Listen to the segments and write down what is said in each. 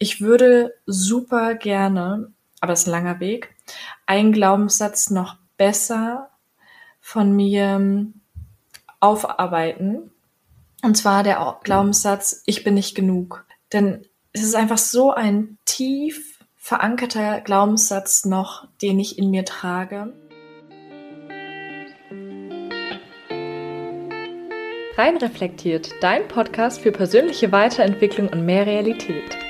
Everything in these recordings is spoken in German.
ich würde super gerne, aber es ist ein langer Weg, einen Glaubenssatz noch besser von mir aufarbeiten. Und zwar der Glaubenssatz, ich bin nicht genug. Denn es ist einfach so ein tief verankerter Glaubenssatz noch, den ich in mir trage. Rein reflektiert, dein Podcast für persönliche Weiterentwicklung und mehr Realität.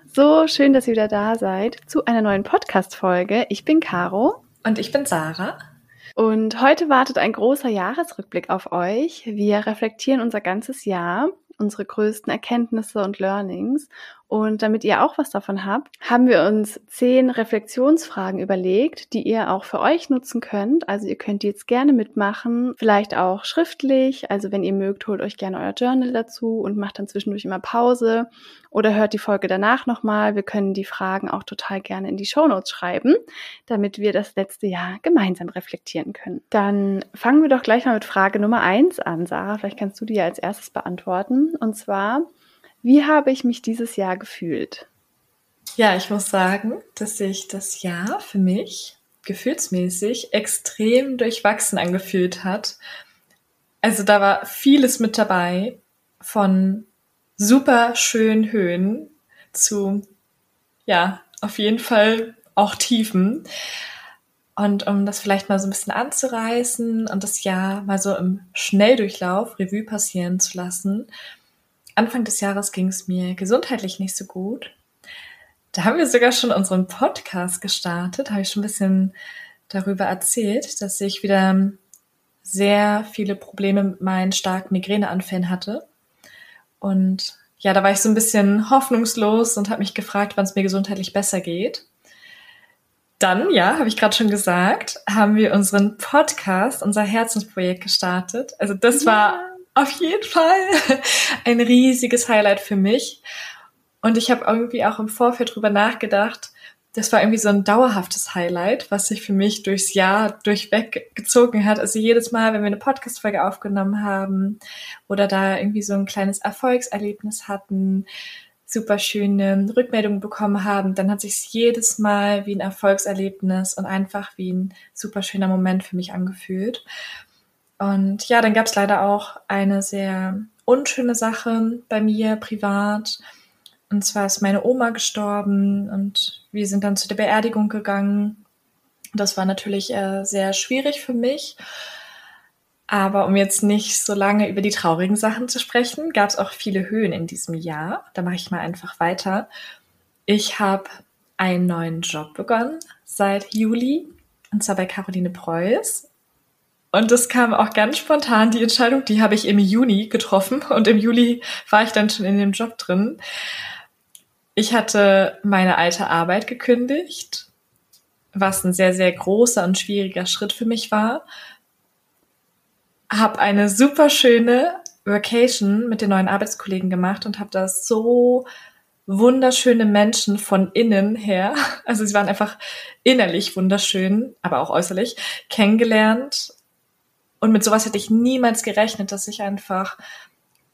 So schön, dass ihr wieder da seid zu einer neuen Podcast-Folge. Ich bin Caro. Und ich bin Sarah. Und heute wartet ein großer Jahresrückblick auf euch. Wir reflektieren unser ganzes Jahr, unsere größten Erkenntnisse und Learnings und damit ihr auch was davon habt, haben wir uns zehn Reflexionsfragen überlegt, die ihr auch für euch nutzen könnt. Also ihr könnt die jetzt gerne mitmachen, vielleicht auch schriftlich. Also wenn ihr mögt, holt euch gerne euer Journal dazu und macht dann zwischendurch immer Pause oder hört die Folge danach nochmal. Wir können die Fragen auch total gerne in die Shownotes schreiben, damit wir das letzte Jahr gemeinsam reflektieren können. Dann fangen wir doch gleich mal mit Frage Nummer eins an, Sarah. Vielleicht kannst du die ja als erstes beantworten. Und zwar, wie habe ich mich dieses Jahr gefühlt? Ja, ich muss sagen, dass sich das Jahr für mich gefühlsmäßig extrem durchwachsen angefühlt hat. Also da war vieles mit dabei, von super schönen Höhen zu, ja, auf jeden Fall auch Tiefen. Und um das vielleicht mal so ein bisschen anzureißen und das Jahr mal so im Schnelldurchlauf Revue passieren zu lassen, Anfang des Jahres ging es mir gesundheitlich nicht so gut. Da haben wir sogar schon unseren Podcast gestartet, habe ich schon ein bisschen darüber erzählt, dass ich wieder sehr viele Probleme mit meinen starken Migräneanfällen hatte. Und ja, da war ich so ein bisschen hoffnungslos und habe mich gefragt, wann es mir gesundheitlich besser geht. Dann, ja, habe ich gerade schon gesagt, haben wir unseren Podcast, unser Herzensprojekt gestartet. Also das war auf jeden Fall ein riesiges Highlight für mich. Und ich habe irgendwie auch im Vorfeld drüber nachgedacht, das war irgendwie so ein dauerhaftes Highlight, was sich für mich durchs Jahr durchweg gezogen hat. Also jedes Mal, wenn wir eine Podcast-Folge aufgenommen haben oder da irgendwie so ein kleines Erfolgserlebnis hatten, super schöne Rückmeldungen bekommen haben, dann hat sich jedes Mal wie ein Erfolgserlebnis und einfach wie ein super schöner Moment für mich angefühlt. Und ja, dann gab es leider auch eine sehr unschöne Sache bei mir privat. Und zwar ist meine Oma gestorben und wir sind dann zu der Beerdigung gegangen. Das war natürlich äh, sehr schwierig für mich. Aber um jetzt nicht so lange über die traurigen Sachen zu sprechen, gab es auch viele Höhen in diesem Jahr. Da mache ich mal einfach weiter. Ich habe einen neuen Job begonnen seit Juli, und zwar bei Caroline Preuß. Und das kam auch ganz spontan, die Entscheidung, die habe ich im Juni getroffen und im Juli war ich dann schon in dem Job drin. Ich hatte meine alte Arbeit gekündigt, was ein sehr, sehr großer und schwieriger Schritt für mich war. Hab eine super schöne Vacation mit den neuen Arbeitskollegen gemacht und habe das so wunderschöne Menschen von innen her, also sie waren einfach innerlich wunderschön, aber auch äußerlich, kennengelernt und mit sowas hätte ich niemals gerechnet, dass ich einfach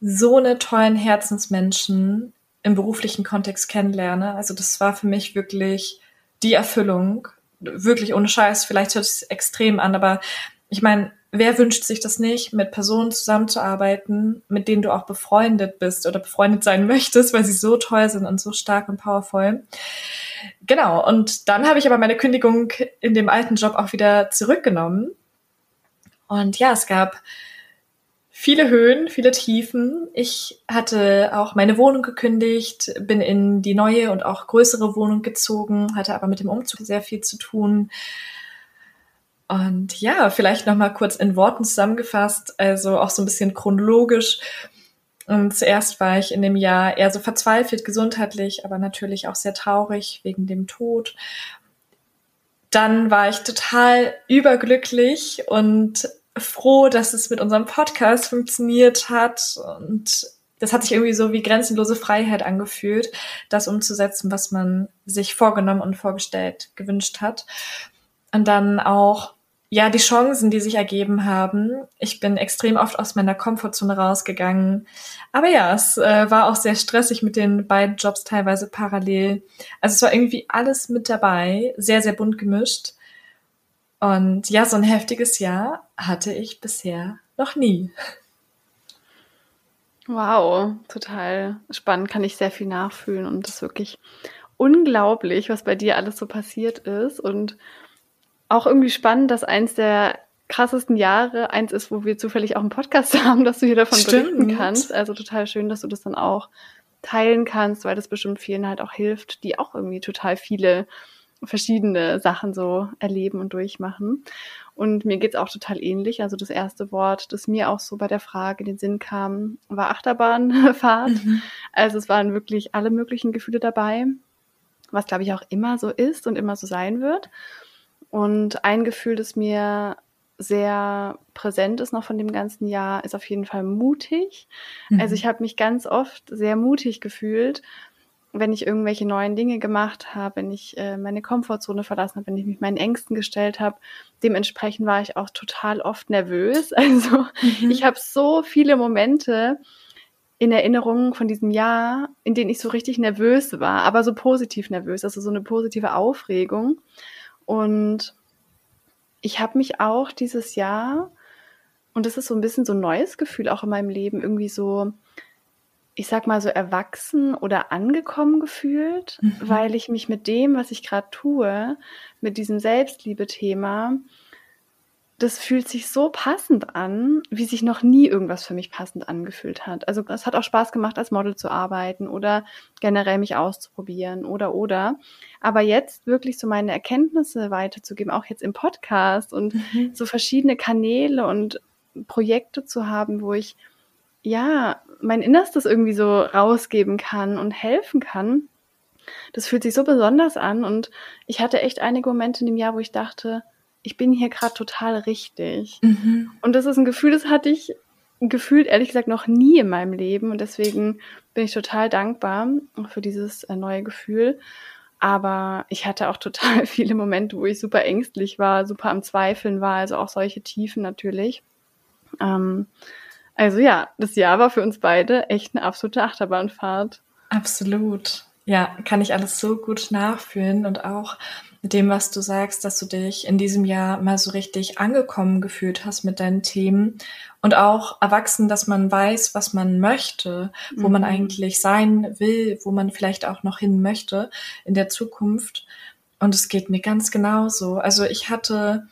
so eine tollen Herzensmenschen im beruflichen Kontext kennenlerne. Also das war für mich wirklich die Erfüllung. Wirklich ohne Scheiß. Vielleicht hört es extrem an, aber ich meine, wer wünscht sich das nicht, mit Personen zusammenzuarbeiten, mit denen du auch befreundet bist oder befreundet sein möchtest, weil sie so toll sind und so stark und powerful. Genau. Und dann habe ich aber meine Kündigung in dem alten Job auch wieder zurückgenommen und ja, es gab viele Höhen, viele Tiefen. Ich hatte auch meine Wohnung gekündigt, bin in die neue und auch größere Wohnung gezogen, hatte aber mit dem Umzug sehr viel zu tun. Und ja, vielleicht noch mal kurz in Worten zusammengefasst, also auch so ein bisschen chronologisch. Und zuerst war ich in dem Jahr eher so verzweifelt gesundheitlich, aber natürlich auch sehr traurig wegen dem Tod. Dann war ich total überglücklich und froh, dass es mit unserem Podcast funktioniert hat und das hat sich irgendwie so wie grenzenlose Freiheit angefühlt, das umzusetzen, was man sich vorgenommen und vorgestellt gewünscht hat. Und dann auch, ja, die Chancen, die sich ergeben haben. Ich bin extrem oft aus meiner Komfortzone rausgegangen. Aber ja, es äh, war auch sehr stressig mit den beiden Jobs teilweise parallel. Also es war irgendwie alles mit dabei, sehr, sehr bunt gemischt. Und ja, so ein heftiges Jahr hatte ich bisher noch nie. Wow, total spannend, kann ich sehr viel nachfühlen und das ist wirklich unglaublich, was bei dir alles so passiert ist und auch irgendwie spannend, dass eins der krassesten Jahre eins ist, wo wir zufällig auch einen Podcast haben, dass du hier davon Stimmt. berichten kannst. Also total schön, dass du das dann auch teilen kannst, weil das bestimmt vielen halt auch hilft, die auch irgendwie total viele verschiedene Sachen so erleben und durchmachen. Und mir geht's auch total ähnlich. Also das erste Wort, das mir auch so bei der Frage in den Sinn kam, war Achterbahnfahrt. Mhm. Also es waren wirklich alle möglichen Gefühle dabei, was glaube ich auch immer so ist und immer so sein wird. Und ein Gefühl, das mir sehr präsent ist noch von dem ganzen Jahr, ist auf jeden Fall mutig. Mhm. Also ich habe mich ganz oft sehr mutig gefühlt wenn ich irgendwelche neuen Dinge gemacht habe, wenn ich äh, meine Komfortzone verlassen habe, wenn ich mich meinen Ängsten gestellt habe. Dementsprechend war ich auch total oft nervös. Also mhm. ich habe so viele Momente in Erinnerung von diesem Jahr, in denen ich so richtig nervös war, aber so positiv nervös, also so eine positive Aufregung. Und ich habe mich auch dieses Jahr, und das ist so ein bisschen so ein neues Gefühl auch in meinem Leben, irgendwie so ich sag mal so erwachsen oder angekommen gefühlt, mhm. weil ich mich mit dem, was ich gerade tue, mit diesem Selbstliebe-Thema, das fühlt sich so passend an, wie sich noch nie irgendwas für mich passend angefühlt hat. Also es hat auch Spaß gemacht, als Model zu arbeiten oder generell mich auszuprobieren oder oder. Aber jetzt wirklich so meine Erkenntnisse weiterzugeben, auch jetzt im Podcast und mhm. so verschiedene Kanäle und Projekte zu haben, wo ich ja, mein Innerstes irgendwie so rausgeben kann und helfen kann. Das fühlt sich so besonders an und ich hatte echt einige Momente in dem Jahr, wo ich dachte, ich bin hier gerade total richtig. Mhm. Und das ist ein Gefühl, das hatte ich gefühlt ehrlich gesagt noch nie in meinem Leben und deswegen bin ich total dankbar für dieses äh, neue Gefühl. Aber ich hatte auch total viele Momente, wo ich super ängstlich war, super am Zweifeln war, also auch solche Tiefen natürlich. Ähm, also ja, das Jahr war für uns beide echt eine absolute Achterbahnfahrt. Absolut. Ja, kann ich alles so gut nachfühlen und auch mit dem, was du sagst, dass du dich in diesem Jahr mal so richtig angekommen gefühlt hast mit deinen Themen und auch erwachsen, dass man weiß, was man möchte, wo mhm. man eigentlich sein will, wo man vielleicht auch noch hin möchte in der Zukunft. Und es geht mir ganz genauso. Also ich hatte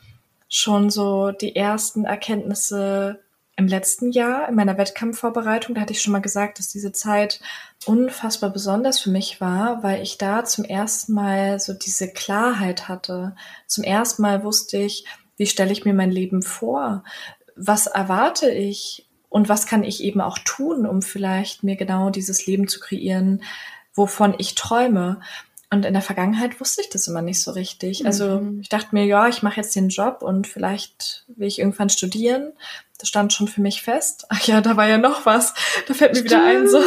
schon so die ersten Erkenntnisse im letzten Jahr in meiner Wettkampfvorbereitung, da hatte ich schon mal gesagt, dass diese Zeit unfassbar besonders für mich war, weil ich da zum ersten Mal so diese Klarheit hatte. Zum ersten Mal wusste ich, wie stelle ich mir mein Leben vor? Was erwarte ich? Und was kann ich eben auch tun, um vielleicht mir genau dieses Leben zu kreieren, wovon ich träume? Und in der Vergangenheit wusste ich das immer nicht so richtig. Also mhm. ich dachte mir, ja, ich mache jetzt den Job und vielleicht will ich irgendwann studieren. Das stand schon für mich fest. Ach ja, da war ja noch was. Da fällt mir Stimmt. wieder ein. So,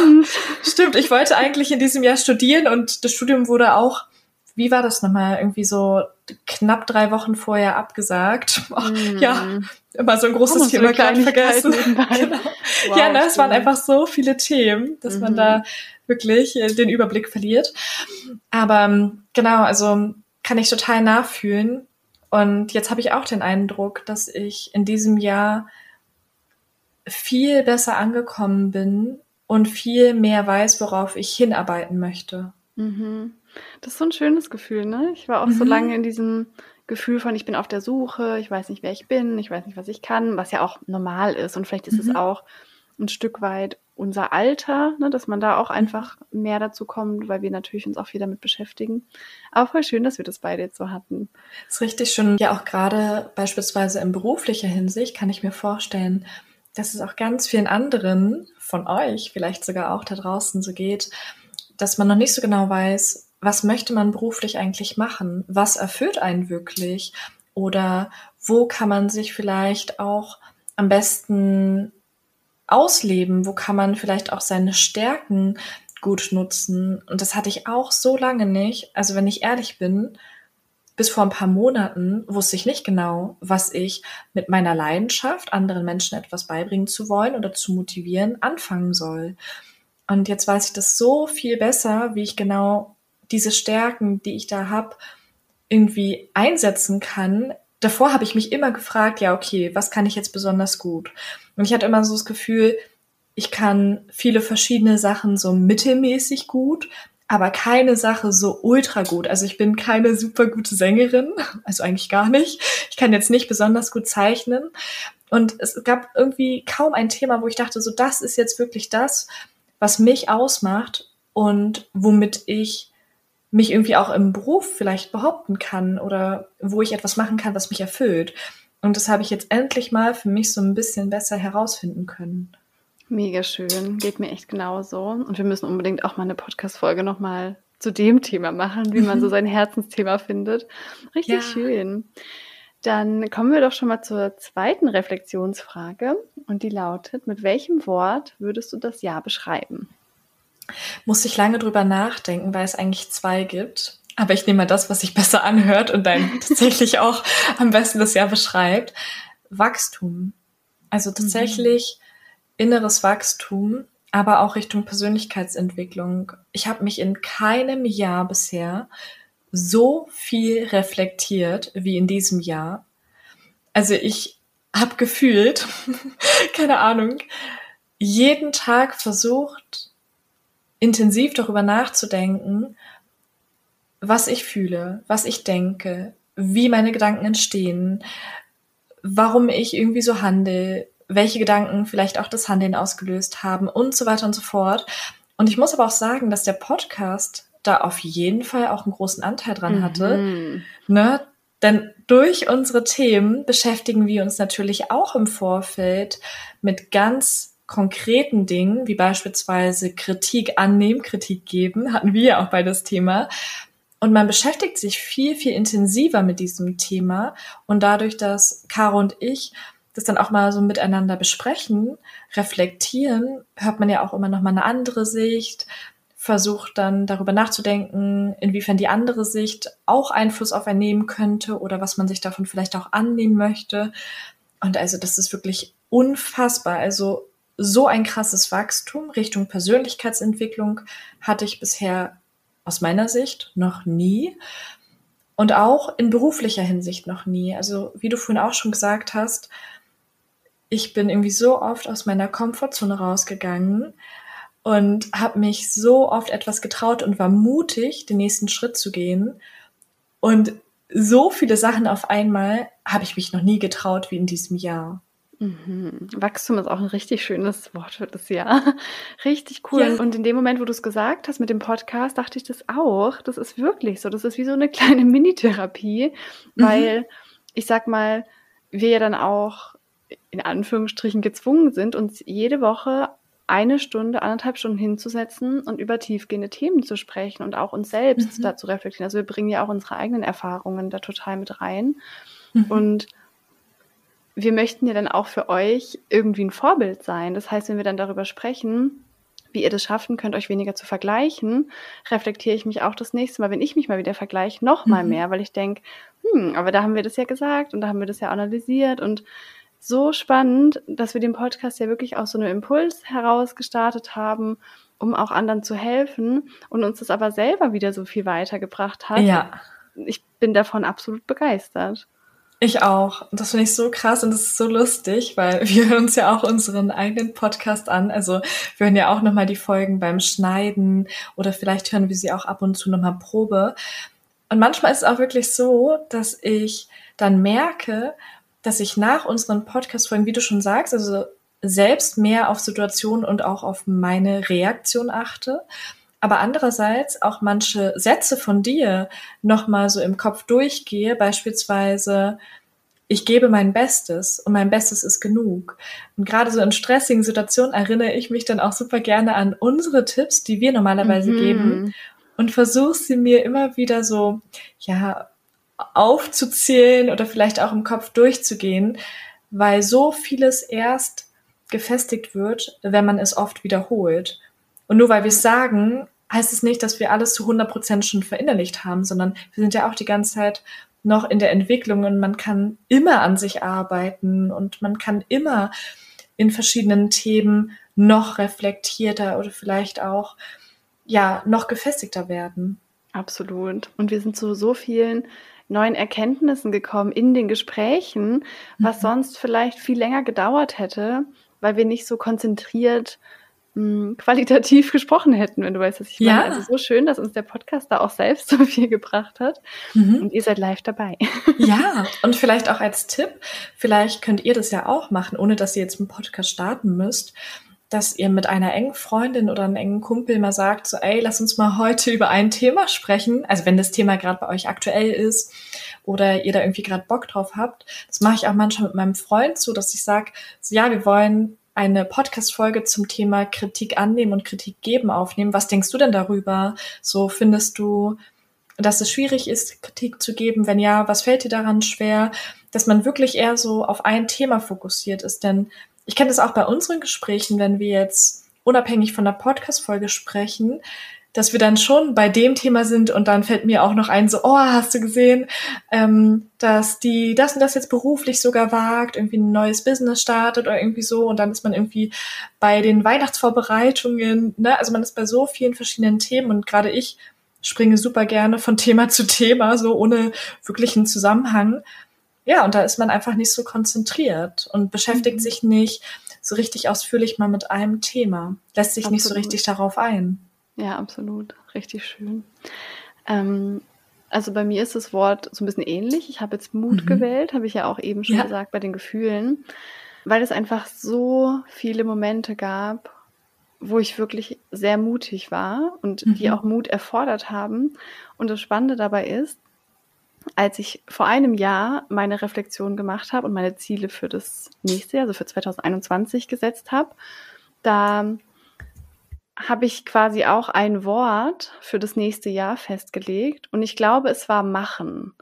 Stimmt, ich wollte eigentlich in diesem Jahr studieren und das Studium wurde auch, wie war das nochmal, irgendwie so knapp drei Wochen vorher abgesagt. Oh, mhm. Ja, immer so ein großes oh, Thema so gerade vergessen. genau. wow, ja, ne, es waren einfach so viele Themen, dass mhm. man da wirklich äh, den Überblick verliert. Aber ähm, genau, also kann ich total nachfühlen. Und jetzt habe ich auch den Eindruck, dass ich in diesem Jahr viel besser angekommen bin und viel mehr weiß, worauf ich hinarbeiten möchte. Mhm. Das ist so ein schönes Gefühl, ne? Ich war auch mhm. so lange in diesem Gefühl von, ich bin auf der Suche, ich weiß nicht, wer ich bin, ich weiß nicht, was ich kann, was ja auch normal ist. Und vielleicht ist mhm. es auch ein Stück weit unser Alter, ne, dass man da auch einfach mehr dazu kommt, weil wir natürlich uns auch viel damit beschäftigen. Aber voll schön, dass wir das beide jetzt so hatten. Das ist richtig schön. Ja, auch gerade beispielsweise in beruflicher Hinsicht kann ich mir vorstellen, dass es auch ganz vielen anderen von euch vielleicht sogar auch da draußen so geht, dass man noch nicht so genau weiß, was möchte man beruflich eigentlich machen? Was erfüllt einen wirklich? Oder wo kann man sich vielleicht auch am besten ausleben? Wo kann man vielleicht auch seine Stärken gut nutzen? Und das hatte ich auch so lange nicht. Also wenn ich ehrlich bin, bis vor ein paar Monaten wusste ich nicht genau, was ich mit meiner Leidenschaft, anderen Menschen etwas beibringen zu wollen oder zu motivieren, anfangen soll. Und jetzt weiß ich das so viel besser, wie ich genau diese Stärken, die ich da habe, irgendwie einsetzen kann. Davor habe ich mich immer gefragt, ja, okay, was kann ich jetzt besonders gut? Und ich hatte immer so das Gefühl, ich kann viele verschiedene Sachen so mittelmäßig gut, aber keine Sache so ultra gut. Also ich bin keine super gute Sängerin, also eigentlich gar nicht. Ich kann jetzt nicht besonders gut zeichnen. Und es gab irgendwie kaum ein Thema, wo ich dachte, so das ist jetzt wirklich das, was mich ausmacht und womit ich mich irgendwie auch im Beruf vielleicht behaupten kann oder wo ich etwas machen kann, was mich erfüllt. Und das habe ich jetzt endlich mal für mich so ein bisschen besser herausfinden können. Mega schön, geht mir echt genauso. Und wir müssen unbedingt auch mal eine Podcast-Folge nochmal zu dem Thema machen, wie man so sein Herzensthema findet. Richtig ja. schön. Dann kommen wir doch schon mal zur zweiten Reflexionsfrage und die lautet, mit welchem Wort würdest du das Jahr beschreiben? Muss ich lange drüber nachdenken, weil es eigentlich zwei gibt. Aber ich nehme mal das, was sich besser anhört und dann tatsächlich auch am besten das Jahr beschreibt. Wachstum. Also tatsächlich mhm inneres Wachstum, aber auch Richtung Persönlichkeitsentwicklung. Ich habe mich in keinem Jahr bisher so viel reflektiert wie in diesem Jahr. Also ich habe gefühlt, keine Ahnung, jeden Tag versucht, intensiv darüber nachzudenken, was ich fühle, was ich denke, wie meine Gedanken entstehen, warum ich irgendwie so handle, welche Gedanken vielleicht auch das Handeln ausgelöst haben und so weiter und so fort. Und ich muss aber auch sagen, dass der Podcast da auf jeden Fall auch einen großen Anteil dran hatte. Mhm. Ne? Denn durch unsere Themen beschäftigen wir uns natürlich auch im Vorfeld mit ganz konkreten Dingen, wie beispielsweise Kritik annehmen, Kritik geben, hatten wir ja auch bei das Thema. Und man beschäftigt sich viel, viel intensiver mit diesem Thema. Und dadurch, dass Caro und ich das dann auch mal so miteinander besprechen, reflektieren, hört man ja auch immer noch mal eine andere Sicht, versucht dann darüber nachzudenken, inwiefern die andere Sicht auch Einfluss auf einen könnte oder was man sich davon vielleicht auch annehmen möchte. Und also das ist wirklich unfassbar. Also so ein krasses Wachstum Richtung Persönlichkeitsentwicklung hatte ich bisher aus meiner Sicht noch nie. Und auch in beruflicher Hinsicht noch nie. Also wie du vorhin auch schon gesagt hast, ich bin irgendwie so oft aus meiner Komfortzone rausgegangen und habe mich so oft etwas getraut und war mutig, den nächsten Schritt zu gehen. Und so viele Sachen auf einmal habe ich mich noch nie getraut wie in diesem Jahr. Mhm. Wachstum ist auch ein richtig schönes Wort für das Jahr. Richtig cool. Ja. Und in dem Moment, wo du es gesagt hast mit dem Podcast, dachte ich das auch. Das ist wirklich so. Das ist wie so eine kleine Mini-Therapie, mhm. weil ich sag mal, wir ja dann auch in Anführungsstrichen gezwungen sind, uns jede Woche eine Stunde, anderthalb Stunden hinzusetzen und über tiefgehende Themen zu sprechen und auch uns selbst mhm. dazu reflektieren. Also wir bringen ja auch unsere eigenen Erfahrungen da total mit rein. Mhm. Und wir möchten ja dann auch für euch irgendwie ein Vorbild sein. Das heißt, wenn wir dann darüber sprechen, wie ihr das schaffen könnt, euch weniger zu vergleichen, reflektiere ich mich auch das nächste Mal, wenn ich mich mal wieder vergleiche, noch mal mhm. mehr, weil ich denke, hm, aber da haben wir das ja gesagt und da haben wir das ja analysiert und so spannend, dass wir den Podcast ja wirklich aus so einem Impuls heraus gestartet haben, um auch anderen zu helfen und uns das aber selber wieder so viel weitergebracht hat. Ja. Ich bin davon absolut begeistert. Ich auch. Das finde ich so krass und das ist so lustig, weil wir hören uns ja auch unseren eigenen Podcast an. Also wir hören ja auch nochmal die Folgen beim Schneiden oder vielleicht hören wir sie auch ab und zu nochmal Probe. Und manchmal ist es auch wirklich so, dass ich dann merke, dass ich nach unseren Podcast-Folgen, wie du schon sagst, also selbst mehr auf Situationen und auch auf meine Reaktion achte, aber andererseits auch manche Sätze von dir nochmal so im Kopf durchgehe, beispielsweise ich gebe mein Bestes und mein Bestes ist genug. Und gerade so in stressigen Situationen erinnere ich mich dann auch super gerne an unsere Tipps, die wir normalerweise mhm. geben und versuche sie mir immer wieder so, ja, aufzuzählen oder vielleicht auch im Kopf durchzugehen, weil so vieles erst gefestigt wird, wenn man es oft wiederholt. Und nur weil wir es sagen, heißt es nicht, dass wir alles zu 100 Prozent schon verinnerlicht haben, sondern wir sind ja auch die ganze Zeit noch in der Entwicklung und man kann immer an sich arbeiten und man kann immer in verschiedenen Themen noch reflektierter oder vielleicht auch ja noch gefestigter werden. Absolut. Und wir sind zu so vielen neuen Erkenntnissen gekommen in den Gesprächen, was mhm. sonst vielleicht viel länger gedauert hätte, weil wir nicht so konzentriert mh, qualitativ gesprochen hätten, wenn du weißt, was ich meine. Ja. Also so schön, dass uns der Podcast da auch selbst so viel gebracht hat. Mhm. Und ihr seid live dabei. Ja, und vielleicht auch als Tipp, vielleicht könnt ihr das ja auch machen, ohne dass ihr jetzt einen Podcast starten müsst dass ihr mit einer engen Freundin oder einem engen Kumpel mal sagt, so, ey, lass uns mal heute über ein Thema sprechen. Also wenn das Thema gerade bei euch aktuell ist oder ihr da irgendwie gerade Bock drauf habt. Das mache ich auch manchmal mit meinem Freund so, dass ich sage, so, ja, wir wollen eine Podcast-Folge zum Thema Kritik annehmen und Kritik geben aufnehmen. Was denkst du denn darüber? So findest du, dass es schwierig ist, Kritik zu geben? Wenn ja, was fällt dir daran schwer? Dass man wirklich eher so auf ein Thema fokussiert ist. Denn ich kenne das auch bei unseren Gesprächen, wenn wir jetzt unabhängig von der Podcast-Folge sprechen, dass wir dann schon bei dem Thema sind und dann fällt mir auch noch ein, so, oh, hast du gesehen, ähm, dass die das und das jetzt beruflich sogar wagt, irgendwie ein neues Business startet oder irgendwie so und dann ist man irgendwie bei den Weihnachtsvorbereitungen, ne? Also man ist bei so vielen verschiedenen Themen und gerade ich springe super gerne von Thema zu Thema, so ohne wirklichen Zusammenhang. Ja, und da ist man einfach nicht so konzentriert und beschäftigt mhm. sich nicht so richtig ausführlich mal mit einem Thema, lässt sich Absolut. nicht so richtig darauf ein. Ja, absolut. Richtig schön. Ähm, also bei mir ist das Wort so ein bisschen ähnlich. Ich habe jetzt Mut mhm. gewählt, habe ich ja auch eben schon ja. gesagt bei den Gefühlen, weil es einfach so viele Momente gab, wo ich wirklich sehr mutig war und mhm. die auch Mut erfordert haben. Und das Spannende dabei ist, als ich vor einem Jahr meine Reflexion gemacht habe und meine Ziele für das nächste Jahr, also für 2021 gesetzt habe, da habe ich quasi auch ein Wort für das nächste Jahr festgelegt und ich glaube, es war machen.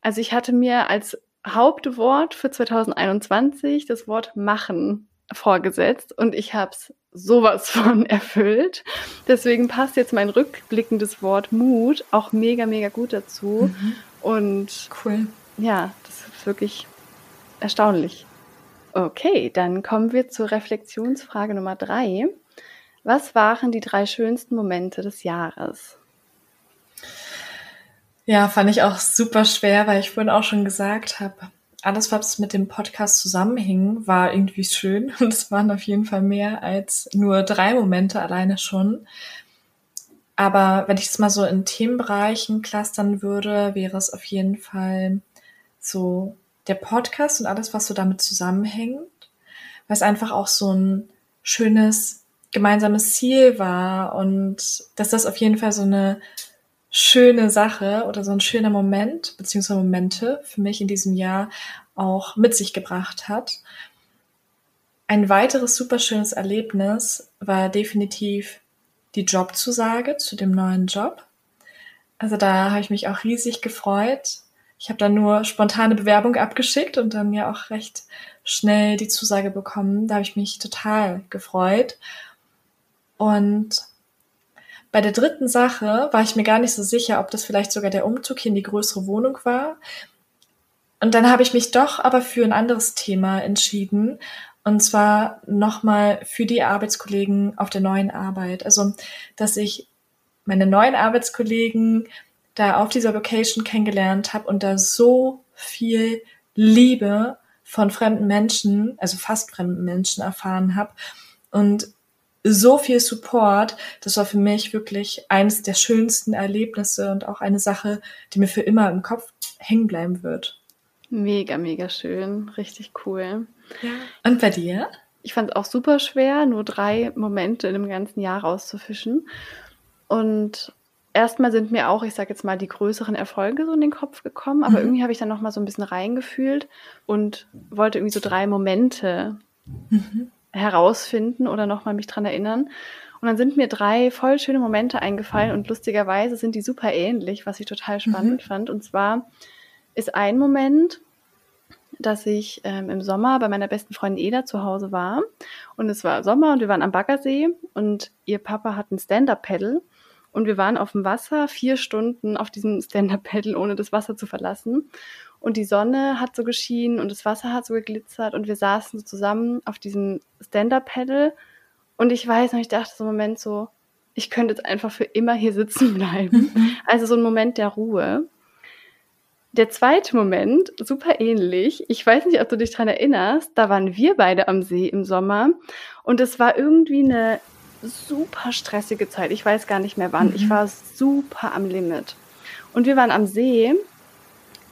Also ich hatte mir als Hauptwort für 2021 das Wort machen vorgesetzt und ich habe es sowas von erfüllt. Deswegen passt jetzt mein rückblickendes Wort Mut auch mega, mega gut dazu. Mhm. Und cool. Ja, das ist wirklich erstaunlich. Okay, dann kommen wir zur Reflexionsfrage Nummer drei. Was waren die drei schönsten Momente des Jahres? Ja, fand ich auch super schwer, weil ich vorhin auch schon gesagt habe, alles, was mit dem Podcast zusammenhing, war irgendwie schön. Und es waren auf jeden Fall mehr als nur drei Momente alleine schon. Aber wenn ich es mal so in Themenbereichen clustern würde, wäre es auf jeden Fall so der Podcast und alles, was so damit zusammenhängt, weil es einfach auch so ein schönes gemeinsames Ziel war und dass das auf jeden Fall so eine schöne Sache oder so ein schöner Moment, beziehungsweise Momente für mich in diesem Jahr auch mit sich gebracht hat. Ein weiteres super schönes Erlebnis war definitiv die Jobzusage zu dem neuen Job. Also da habe ich mich auch riesig gefreut. Ich habe dann nur spontane Bewerbung abgeschickt und dann ja auch recht schnell die Zusage bekommen. Da habe ich mich total gefreut. Und bei der dritten Sache war ich mir gar nicht so sicher, ob das vielleicht sogar der Umzug hier in die größere Wohnung war. Und dann habe ich mich doch aber für ein anderes Thema entschieden. Und zwar nochmal für die Arbeitskollegen auf der neuen Arbeit. Also, dass ich meine neuen Arbeitskollegen da auf dieser Location kennengelernt habe und da so viel Liebe von fremden Menschen, also fast fremden Menschen erfahren habe. Und so viel Support. Das war für mich wirklich eines der schönsten Erlebnisse und auch eine Sache, die mir für immer im Kopf hängen bleiben wird. Mega, mega schön. Richtig cool. Ja. Und bei dir? Ich fand es auch super schwer, nur drei Momente in dem ganzen Jahr rauszufischen. Und erstmal sind mir auch, ich sag jetzt mal, die größeren Erfolge so in den Kopf gekommen, aber Mhm. irgendwie habe ich dann noch mal so ein bisschen reingefühlt und wollte irgendwie so drei Momente Mhm. Herausfinden oder noch mal mich dran erinnern. Und dann sind mir drei voll schöne Momente eingefallen und lustigerweise sind die super ähnlich, was ich total spannend fand. Und zwar ist ein Moment, dass ich ähm, im Sommer bei meiner besten Freundin Eda zu Hause war. Und es war Sommer und wir waren am Baggersee und ihr Papa hat ein Stand-Up-Pedal. Und wir waren auf dem Wasser vier Stunden auf diesem Stand-Up-Pedal, ohne das Wasser zu verlassen. Und die Sonne hat so geschienen und das Wasser hat so geglitzert und wir saßen so zusammen auf diesem Stand-Up-Pedal. Und ich weiß noch, ich dachte so einen Moment so, ich könnte jetzt einfach für immer hier sitzen bleiben. Mhm. Also so ein Moment der Ruhe. Der zweite Moment, super ähnlich. Ich weiß nicht, ob du dich dran erinnerst. Da waren wir beide am See im Sommer und es war irgendwie eine super stressige Zeit. Ich weiß gar nicht mehr wann. Mhm. Ich war super am Limit. Und wir waren am See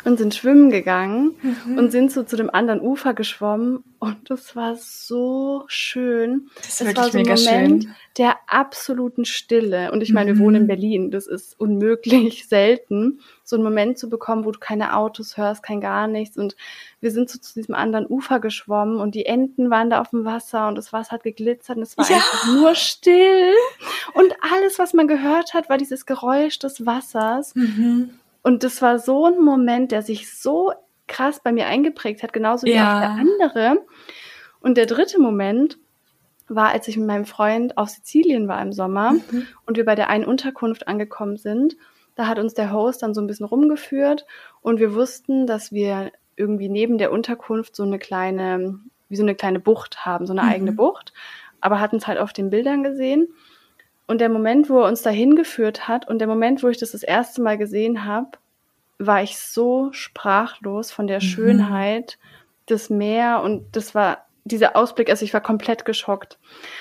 und sind schwimmen gegangen Mhm. und sind so zu dem anderen Ufer geschwommen und das war so schön. Das ist wirklich war so ein Moment schön. der absoluten Stille. Und ich meine, wir Mhm. wohnen in Berlin. Das ist unmöglich selten, so einen Moment zu bekommen, wo du keine Autos hörst, kein gar nichts. Und wir sind so zu diesem anderen Ufer geschwommen und die Enten waren da auf dem Wasser und das Wasser hat geglitzert und es war Ja. einfach nur still. Und alles, was man gehört hat, war dieses Geräusch des Wassers. Mhm. Und das war so ein Moment, der sich so krass bei mir eingeprägt hat, genauso wie Ja. auch der andere. Und der dritte Moment war, als ich mit meinem Freund auf Sizilien war im Sommer Mhm. und wir bei der einen Unterkunft angekommen sind. Da hat uns der Host dann so ein bisschen rumgeführt und wir wussten, dass wir irgendwie neben der Unterkunft so eine kleine, wie so eine kleine Bucht haben, so eine Mhm. eigene Bucht, aber hatten es halt auf den Bildern gesehen. Und der Moment, wo er uns dahin geführt hat und der Moment, wo ich das das erste Mal gesehen habe, war ich so sprachlos von der Mhm. Schönheit des Meer und das war dieser Ausblick, also ich war komplett geschockt.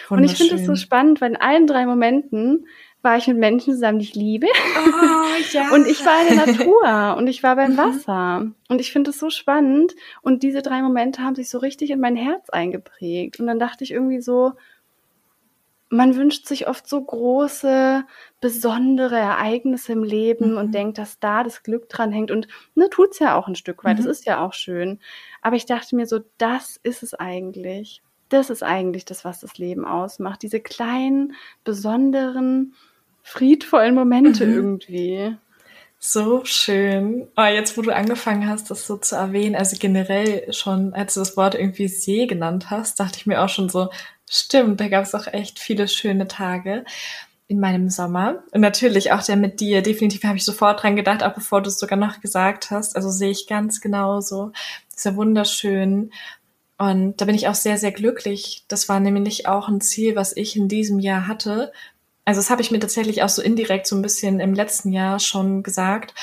Und ich finde es so spannend, weil in allen drei Momenten war ich mit Menschen zusammen, die ich liebe. Oh, ja. Und ich war in der Natur und ich war beim Mhm. Wasser. Und ich finde es so spannend. Und diese drei Momente haben sich so richtig in mein Herz eingeprägt. Und dann dachte ich irgendwie so, man wünscht sich oft so große, besondere Ereignisse im Leben Mhm. und denkt, dass da das Glück dran hängt. Und ne, tut's ja auch ein Stück weit. Das Mhm. ist ja auch schön. Aber ich dachte mir so, das ist es eigentlich. Das ist eigentlich das, was das Leben ausmacht. Diese kleinen, besonderen, friedvollen Momente Mhm. irgendwie. So schön. Oh, jetzt, wo du angefangen hast, das so zu erwähnen, also generell schon, als du das Wort irgendwie See genannt hast, dachte ich mir auch schon so, stimmt, da gab es auch echt viele schöne Tage in meinem Sommer. Und natürlich auch der mit dir. Definitiv habe ich sofort dran gedacht, auch bevor du es sogar noch gesagt hast. Also sehe ich ganz genauso. Ist ja wunderschön. Und da bin ich auch sehr, sehr glücklich. Das war nämlich auch ein Ziel, was ich in diesem Jahr hatte. Also das habe ich mir tatsächlich auch so indirekt so ein bisschen im letzten Jahr schon gesagt,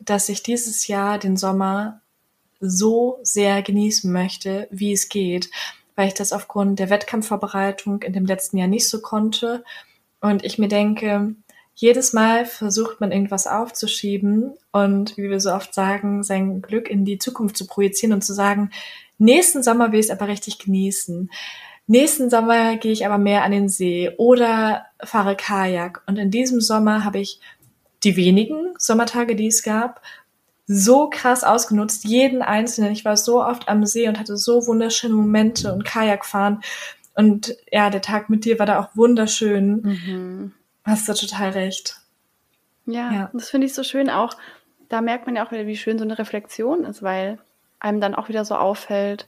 dass ich dieses Jahr den Sommer so sehr genießen möchte, wie es geht, weil ich das aufgrund der Wettkampfvorbereitung in dem letzten Jahr nicht so konnte. Und ich mir denke, jedes Mal versucht man irgendwas aufzuschieben und wie wir so oft sagen, sein Glück in die Zukunft zu projizieren und zu sagen, nächsten Sommer will ich es aber richtig genießen. Nächsten Sommer gehe ich aber mehr an den See oder fahre Kajak. Und in diesem Sommer habe ich die wenigen Sommertage, die es gab, so krass ausgenutzt, jeden einzelnen. Ich war so oft am See und hatte so wunderschöne Momente und Kajakfahren. Und ja, der Tag mit dir war da auch wunderschön. Mhm. Hast du total recht. Ja, Ja. das finde ich so schön auch. Da merkt man ja auch wieder, wie schön so eine Reflexion ist, weil einem dann auch wieder so auffällt,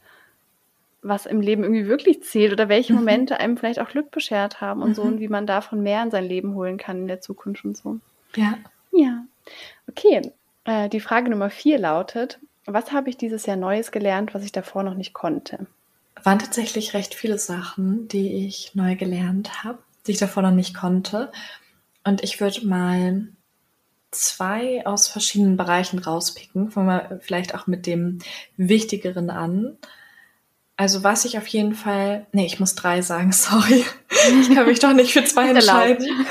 was im Leben irgendwie wirklich zählt oder welche Mhm. Momente einem vielleicht auch Glück beschert haben und so Mhm. und wie man davon mehr in sein Leben holen kann in der Zukunft und so. Ja. Ja. Okay, äh, die Frage Nummer vier lautet, was habe ich dieses Jahr Neues gelernt, was ich davor noch nicht konnte? Waren tatsächlich recht viele Sachen, die ich neu gelernt habe, die ich davor noch nicht konnte. Und ich würde mal zwei aus verschiedenen Bereichen rauspicken. Fangen wir vielleicht auch mit dem Wichtigeren an. Also was ich auf jeden Fall, nee, ich muss drei sagen, sorry. Ich kann mich doch nicht für zwei entscheiden.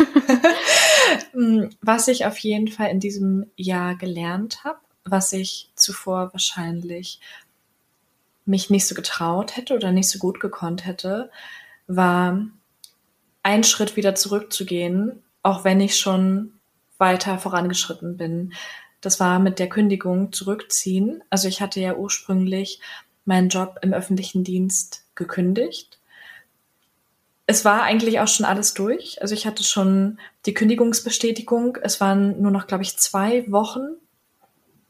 Mm, was ich auf jeden Fall in diesem Jahr gelernt habe, was ich zuvor wahrscheinlich mich nicht so getraut hätte oder nicht so gut gekonnt hätte, war einen Schritt wieder zurückzugehen, auch wenn ich schon weiter vorangeschritten bin. Das war mit der Kündigung zurückziehen. Also ich hatte ja ursprünglich meinen Job im öffentlichen Dienst gekündigt. Es war eigentlich auch schon alles durch. Also ich hatte schon die Kündigungsbestätigung. Es waren nur noch, glaube ich, zwei Wochen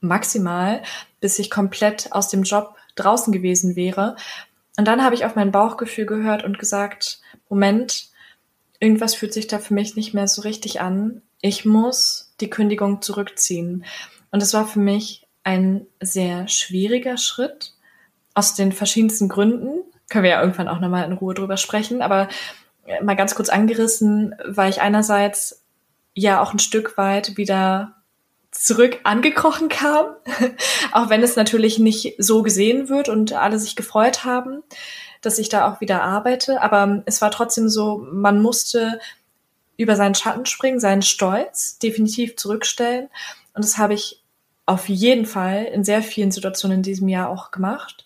maximal, bis ich komplett aus dem Job draußen gewesen wäre. Und dann habe ich auf mein Bauchgefühl gehört und gesagt, Moment, irgendwas fühlt sich da für mich nicht mehr so richtig an. Ich muss die Kündigung zurückziehen. Und es war für mich ein sehr schwieriger Schritt aus den verschiedensten Gründen. Können wir ja irgendwann auch nochmal in Ruhe drüber sprechen. Aber mal ganz kurz angerissen, weil ich einerseits ja auch ein Stück weit wieder zurück angekrochen kam, auch wenn es natürlich nicht so gesehen wird und alle sich gefreut haben, dass ich da auch wieder arbeite. Aber es war trotzdem so, man musste über seinen Schatten springen, seinen Stolz definitiv zurückstellen. Und das habe ich auf jeden Fall in sehr vielen Situationen in diesem Jahr auch gemacht,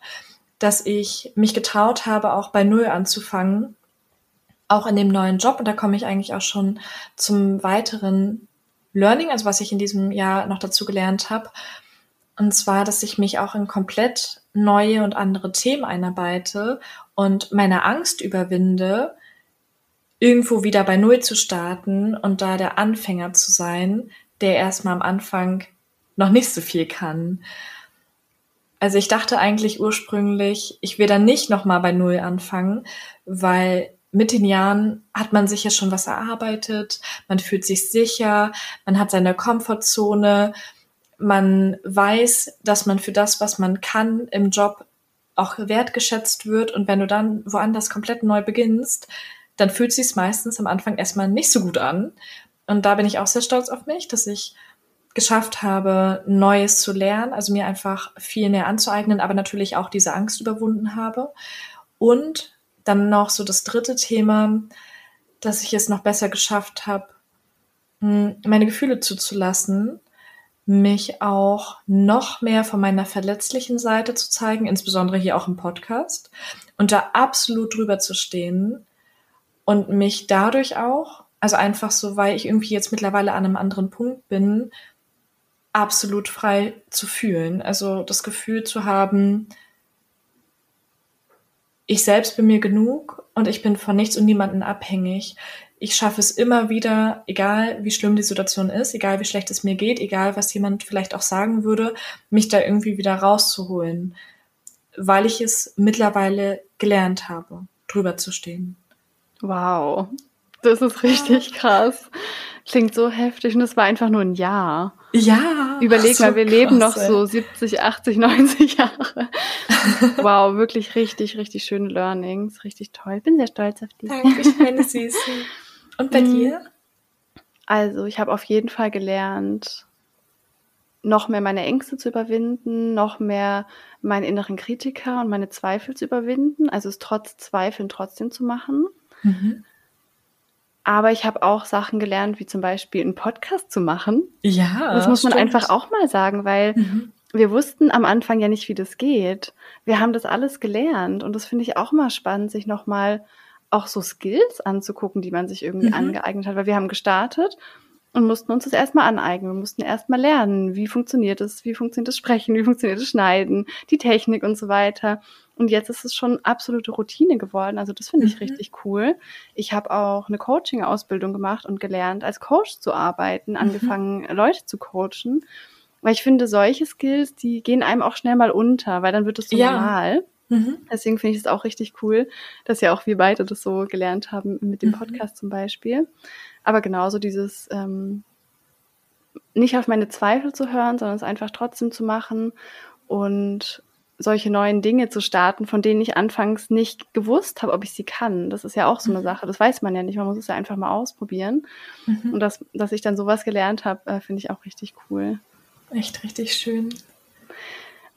dass ich mich getraut habe, auch bei Null anzufangen, auch in dem neuen Job. Und da komme ich eigentlich auch schon zum weiteren Learning, also was ich in diesem Jahr noch dazu gelernt habe. Und zwar, dass ich mich auch in komplett neue und andere Themen einarbeite und meine Angst überwinde, irgendwo wieder bei Null zu starten und da der Anfänger zu sein, der erstmal am Anfang noch nicht so viel kann. Also ich dachte eigentlich ursprünglich, ich will dann nicht nochmal bei Null anfangen, weil mit den Jahren hat man sich ja schon was erarbeitet, man fühlt sich sicher, man hat seine Komfortzone, man weiß, dass man für das, was man kann im Job auch wertgeschätzt wird und wenn du dann woanders komplett neu beginnst, dann fühlt sich meistens am Anfang erstmal nicht so gut an. Und da bin ich auch sehr stolz auf mich, dass ich geschafft habe, Neues zu lernen, also mir einfach viel mehr anzueignen, aber natürlich auch diese Angst überwunden habe. Und dann noch so das dritte Thema, dass ich es noch besser geschafft habe, hm, meine Gefühle zuzulassen, mich auch noch mehr von meiner verletzlichen Seite zu zeigen, insbesondere hier auch im Podcast, und da absolut drüber zu stehen und mich dadurch auch, also einfach so, weil ich irgendwie jetzt mittlerweile an einem anderen Punkt bin, absolut frei zu fühlen. Also das Gefühl zu haben, ich selbst bin mir genug und ich bin von nichts und niemanden abhängig. Ich schaffe es immer wieder, egal wie schlimm die Situation ist, egal wie schlecht es mir geht, egal was jemand vielleicht auch sagen würde, mich da irgendwie wieder rauszuholen, weil ich es mittlerweile gelernt habe, drüber zu stehen. Wow, das ist richtig krass. Klingt so heftig und es war einfach nur ein Jahr. Ja. Überleg so mal, wir krass, leben noch ey. so 70, 80, 90 Jahre. wow, wirklich richtig, richtig schöne Learnings. Richtig toll. Ich bin sehr stolz auf dich. Danke, meine Süße. Und bei mm. dir? Also, ich habe auf jeden Fall gelernt, noch mehr meine Ängste zu überwinden, noch mehr meinen inneren Kritiker und meine Zweifel zu überwinden, also es trotz Zweifeln trotzdem zu machen. Mhm. Aber ich habe auch Sachen gelernt, wie zum Beispiel einen Podcast zu machen. Ja. Das muss man stimmt. einfach auch mal sagen, weil mhm. wir wussten am Anfang ja nicht, wie das geht. Wir haben das alles gelernt und das finde ich auch mal spannend, sich nochmal auch so Skills anzugucken, die man sich irgendwie mhm. angeeignet hat, weil wir haben gestartet und mussten uns das erstmal aneignen. Wir mussten erstmal lernen, wie funktioniert es, wie funktioniert das Sprechen, wie funktioniert das Schneiden, die Technik und so weiter. Und jetzt ist es schon absolute Routine geworden. Also das finde ich mhm. richtig cool. Ich habe auch eine Coaching-Ausbildung gemacht und gelernt, als Coach zu arbeiten, mhm. angefangen, Leute zu coachen. Weil ich finde, solche Skills, die gehen einem auch schnell mal unter, weil dann wird es so ja. normal. Mhm. Deswegen finde ich es auch richtig cool, dass ja auch wir beide das so gelernt haben mit dem mhm. Podcast zum Beispiel. Aber genauso dieses ähm, nicht auf meine Zweifel zu hören, sondern es einfach trotzdem zu machen und solche neuen Dinge zu starten, von denen ich anfangs nicht gewusst habe, ob ich sie kann. Das ist ja auch so eine mhm. Sache. Das weiß man ja nicht. Man muss es ja einfach mal ausprobieren. Mhm. Und dass, dass ich dann sowas gelernt habe, äh, finde ich auch richtig cool. Echt richtig schön.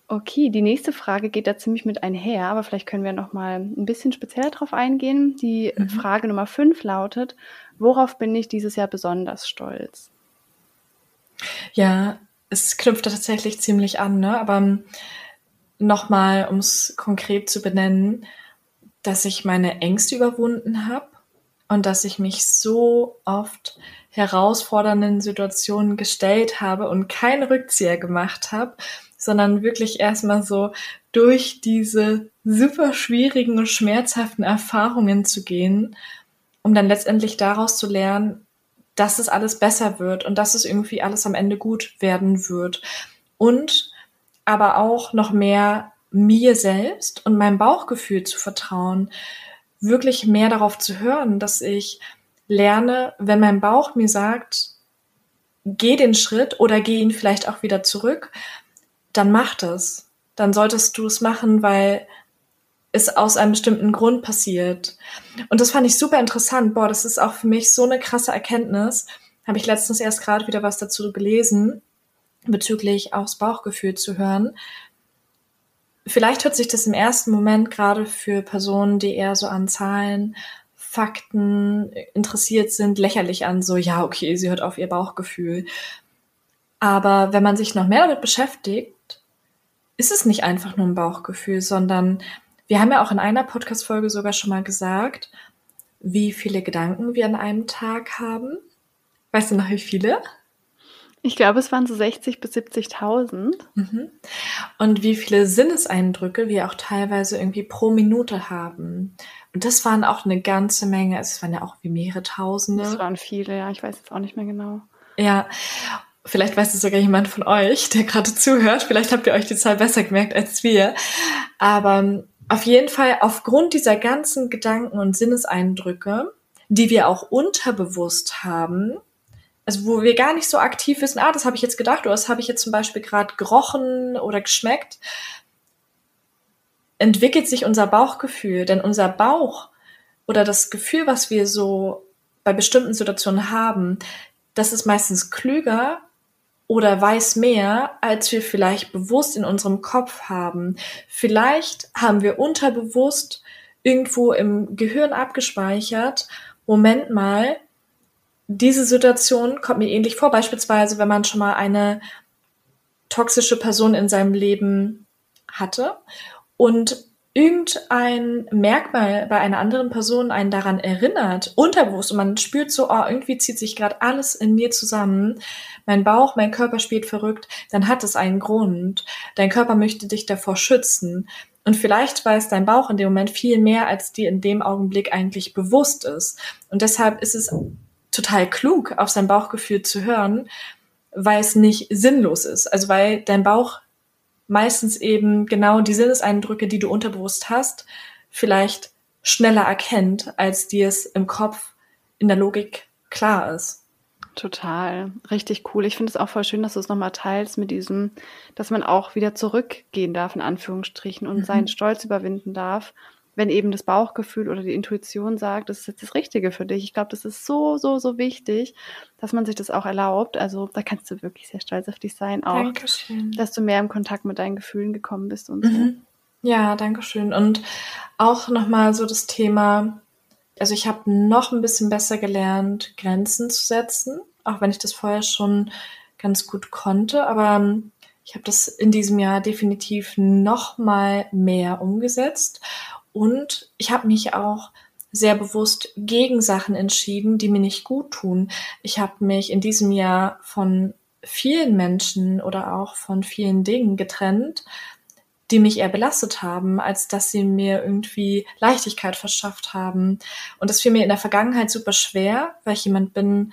Okay, die nächste Frage geht da ziemlich mit einher, aber vielleicht können wir noch mal ein bisschen spezieller drauf eingehen. Die mhm. Frage Nummer fünf lautet: Worauf bin ich dieses Jahr besonders stolz? Ja, es knüpft tatsächlich ziemlich an, ne? Aber nochmal, um es konkret zu benennen, dass ich meine Ängste überwunden habe und dass ich mich so oft herausfordernden Situationen gestellt habe und keinen Rückzieher gemacht habe, sondern wirklich erstmal so durch diese super schwierigen und schmerzhaften Erfahrungen zu gehen, um dann letztendlich daraus zu lernen, dass es alles besser wird und dass es irgendwie alles am Ende gut werden wird. Und aber auch noch mehr mir selbst und meinem Bauchgefühl zu vertrauen, wirklich mehr darauf zu hören, dass ich lerne, wenn mein Bauch mir sagt, geh den Schritt oder geh ihn vielleicht auch wieder zurück, dann mach das. Dann solltest du es machen, weil es aus einem bestimmten Grund passiert. Und das fand ich super interessant. Boah, das ist auch für mich so eine krasse Erkenntnis. Habe ich letztens erst gerade wieder was dazu gelesen, bezüglich aufs Bauchgefühl zu hören. Vielleicht hört sich das im ersten Moment gerade für Personen, die eher so an Zahlen, Fakten interessiert sind, lächerlich an, so, ja, okay, sie hört auf ihr Bauchgefühl. Aber wenn man sich noch mehr damit beschäftigt, ist es nicht einfach nur ein Bauchgefühl, sondern wir haben ja auch in einer Podcast-Folge sogar schon mal gesagt, wie viele Gedanken wir an einem Tag haben. Weißt du noch, wie viele? Ich glaube, es waren so 60 bis 70.000. Mhm. Und wie viele Sinneseindrücke wir auch teilweise irgendwie pro Minute haben. Und das waren auch eine ganze Menge. Es waren ja auch wie mehrere Tausende. Das waren viele, ja. Ich weiß jetzt auch nicht mehr genau. Ja. Vielleicht weiß es sogar jemand von euch, der gerade zuhört. Vielleicht habt ihr euch die Zahl besser gemerkt als wir. Aber auf jeden Fall aufgrund dieser ganzen Gedanken und Sinneseindrücke, die wir auch unterbewusst haben, also wo wir gar nicht so aktiv wissen, ah, das habe ich jetzt gedacht oder das habe ich jetzt zum Beispiel gerade gerochen oder geschmeckt, entwickelt sich unser Bauchgefühl. Denn unser Bauch oder das Gefühl, was wir so bei bestimmten Situationen haben, das ist meistens klüger oder weiß mehr, als wir vielleicht bewusst in unserem Kopf haben. Vielleicht haben wir unterbewusst irgendwo im Gehirn abgespeichert, Moment mal, diese Situation kommt mir ähnlich vor, beispielsweise wenn man schon mal eine toxische Person in seinem Leben hatte und irgendein Merkmal bei einer anderen Person einen daran erinnert, unterbewusst, und man spürt so, oh, irgendwie zieht sich gerade alles in mir zusammen, mein Bauch, mein Körper spielt verrückt, dann hat es einen Grund. Dein Körper möchte dich davor schützen. Und vielleicht weiß dein Bauch in dem Moment viel mehr, als dir in dem Augenblick eigentlich bewusst ist. Und deshalb ist es total klug, auf sein Bauchgefühl zu hören, weil es nicht sinnlos ist. Also weil dein Bauch meistens eben genau die Sinneseindrücke, die du unterbewusst hast, vielleicht schneller erkennt, als dir es im Kopf in der Logik klar ist. Total, richtig cool. Ich finde es auch voll schön, dass du es nochmal teilst mit diesem, dass man auch wieder zurückgehen darf, in Anführungsstrichen, und mhm. seinen Stolz überwinden darf, wenn eben das Bauchgefühl oder die Intuition sagt, das ist jetzt das Richtige für dich. Ich glaube, das ist so, so, so wichtig, dass man sich das auch erlaubt. Also da kannst du wirklich sehr stolz auf dich sein, auch, Dankeschön. dass du mehr im Kontakt mit deinen Gefühlen gekommen bist und so. Mhm. Ja, danke schön. Und auch nochmal so das Thema, also ich habe noch ein bisschen besser gelernt, Grenzen zu setzen, auch wenn ich das vorher schon ganz gut konnte, aber ich habe das in diesem Jahr definitiv noch mal mehr umgesetzt und ich habe mich auch sehr bewusst gegen Sachen entschieden, die mir nicht gut tun. Ich habe mich in diesem Jahr von vielen Menschen oder auch von vielen Dingen getrennt, die mich eher belastet haben, als dass sie mir irgendwie Leichtigkeit verschafft haben. Und das fiel mir in der Vergangenheit super schwer, weil ich jemand bin,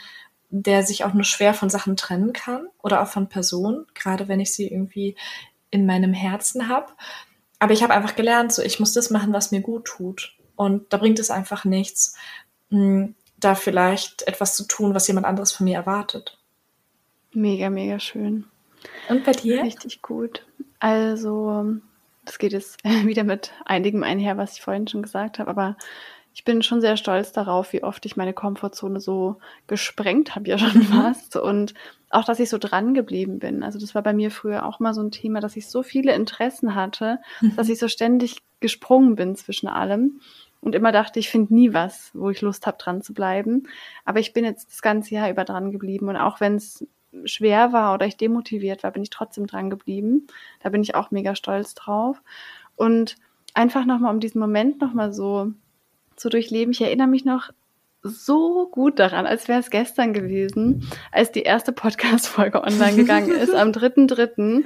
der sich auch nur schwer von Sachen trennen kann oder auch von Personen, gerade wenn ich sie irgendwie in meinem Herzen habe aber ich habe einfach gelernt, so ich muss das machen, was mir gut tut. Und da bringt es einfach nichts, mh, hm, da vielleicht etwas zu tun, was jemand anderes von mir erwartet. Mega, mega schön. Und bei dir? Richtig gut. Also, das geht jetzt wieder mit einigem einher, was ich vorhin schon gesagt habe, aber ich bin schon sehr stolz darauf, wie oft ich meine Komfortzone so gesprengt habe, ja schon mhm. fast. Und auch, dass ich so dran geblieben bin. Also das war bei mir früher auch mal so ein Thema, dass ich so viele Interessen hatte, mhm. dass ich so ständig gesprungen bin zwischen allem und immer dachte, ich finde nie was, wo ich Lust habe, dran zu bleiben. Aber ich bin jetzt das ganze Jahr über dran geblieben und auch wenn es schwer war oder ich demotiviert war, bin ich trotzdem dran geblieben. Da bin ich auch mega stolz drauf. Und einfach nochmal um diesen Moment nochmal so zu durchleben. Ich erinnere mich noch, so gut daran, als wäre es gestern gewesen, als die erste Podcast-Folge online gegangen ist, am 3.3.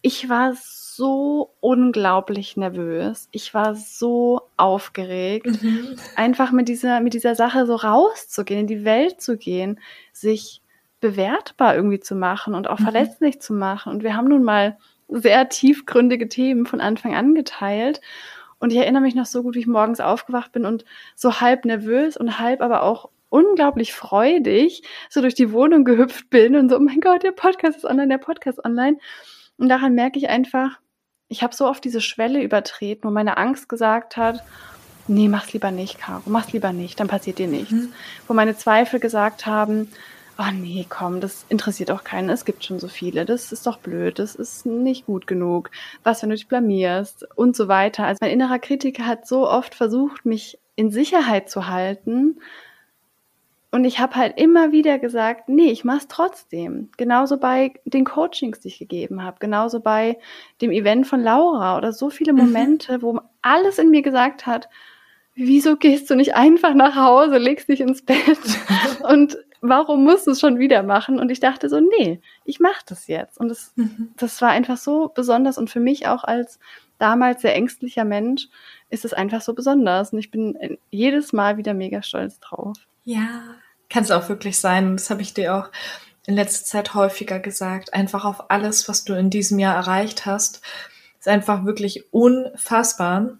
Ich war so unglaublich nervös. Ich war so aufgeregt, mhm. einfach mit dieser, mit dieser Sache so rauszugehen, in die Welt zu gehen, sich bewertbar irgendwie zu machen und auch mhm. verletzlich zu machen. Und wir haben nun mal sehr tiefgründige Themen von Anfang an geteilt. Und ich erinnere mich noch so gut, wie ich morgens aufgewacht bin und so halb nervös und halb aber auch unglaublich freudig so durch die Wohnung gehüpft bin und so, oh mein Gott, der Podcast ist online, der Podcast ist online. Und daran merke ich einfach, ich habe so oft diese Schwelle übertreten, wo meine Angst gesagt hat, nee, mach's lieber nicht, Caro, mach's lieber nicht, dann passiert dir nichts. Mhm. Wo meine Zweifel gesagt haben, oh nee, komm, das interessiert auch keinen, es gibt schon so viele, das ist doch blöd, das ist nicht gut genug, was, wenn du dich blamierst und so weiter. Also mein innerer Kritiker hat so oft versucht, mich in Sicherheit zu halten und ich habe halt immer wieder gesagt, nee, ich mach's trotzdem. Genauso bei den Coachings, die ich gegeben habe, genauso bei dem Event von Laura oder so viele mhm. Momente, mhm. wo alles in mir gesagt hat, wieso gehst du nicht einfach nach Hause, legst dich ins Bett und warum musst du es schon wieder machen? Und ich dachte so, nee, ich mache das jetzt. Und das, mhm. das war einfach so besonders und für mich auch als damals sehr ängstlicher Mensch ist es einfach so besonders. Und ich bin jedes Mal wieder mega stolz drauf. Ja, kann es auch wirklich sein. Das habe ich dir auch in letzter Zeit häufiger gesagt. Einfach auf alles, was du in diesem Jahr erreicht hast, ist einfach wirklich unfassbar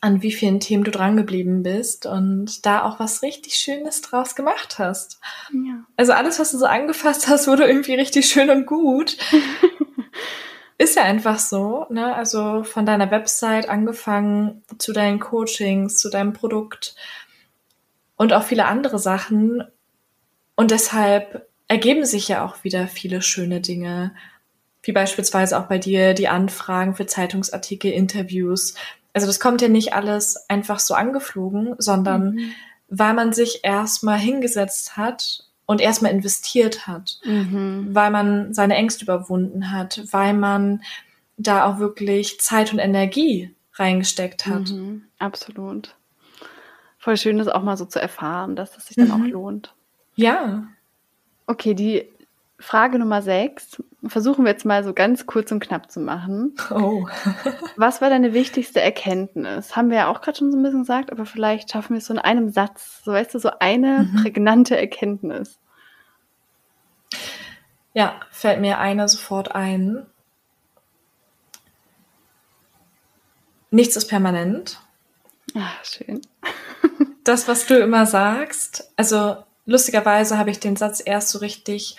an wie vielen Themen du drangeblieben bist und da auch was richtig Schönes draus gemacht hast. Ja. Also alles, was du so angefasst hast, wurde irgendwie richtig schön und gut. Ist ja einfach so, ne? Also von deiner Website angefangen zu deinen Coachings, zu deinem Produkt und auch viele andere Sachen. Und deshalb ergeben sich ja auch wieder viele schöne Dinge, wie beispielsweise auch bei dir die Anfragen für Zeitungsartikel, Interviews, also das kommt ja nicht alles einfach so angeflogen, sondern mhm. weil man sich erstmal hingesetzt hat und erstmal investiert hat, mhm. weil man seine Ängste überwunden hat, weil man da auch wirklich Zeit und Energie reingesteckt hat. Mhm. Absolut. Voll schön, das auch mal so zu erfahren, dass das sich dann auch mhm. lohnt. Ja. Okay, die Frage Nummer sechs versuchen wir jetzt mal so ganz kurz und knapp zu machen. Oh. Was war deine wichtigste Erkenntnis? Haben wir ja auch gerade schon so ein bisschen gesagt, aber vielleicht schaffen wir es so in einem Satz. So weißt du, so eine mhm. prägnante Erkenntnis. Ja, fällt mir eine sofort ein. Nichts ist permanent. Ach, schön. das, was du immer sagst, also lustigerweise habe ich den Satz erst so richtig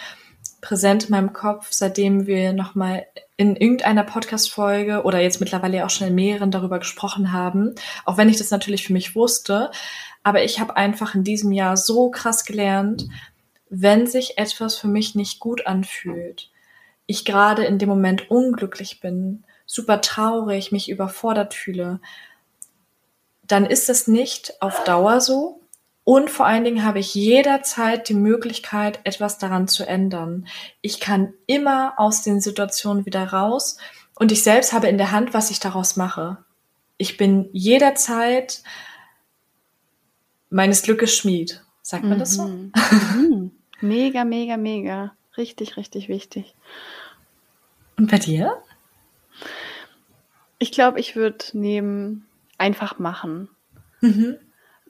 präsent in meinem Kopf, seitdem wir nochmal in irgendeiner Podcast-Folge oder jetzt mittlerweile auch schon in mehreren darüber gesprochen haben. Auch wenn ich das natürlich für mich wusste. Aber ich habe einfach in diesem Jahr so krass gelernt, wenn sich etwas für mich nicht gut anfühlt, ich gerade in dem Moment unglücklich bin, super traurig, mich überfordert fühle, dann ist es nicht auf Dauer so, und vor allen Dingen habe ich jederzeit die Möglichkeit, etwas daran zu ändern. Ich kann immer aus den Situationen wieder raus und ich selbst habe in der Hand, was ich daraus mache. Ich bin jederzeit meines Glückes Schmied. Sagt man mhm. das so? Mhm. mhm. Mega, mega, mega. Richtig, richtig wichtig. Und bei dir? Ich glaube, ich würde nehmen einfach machen. Mhm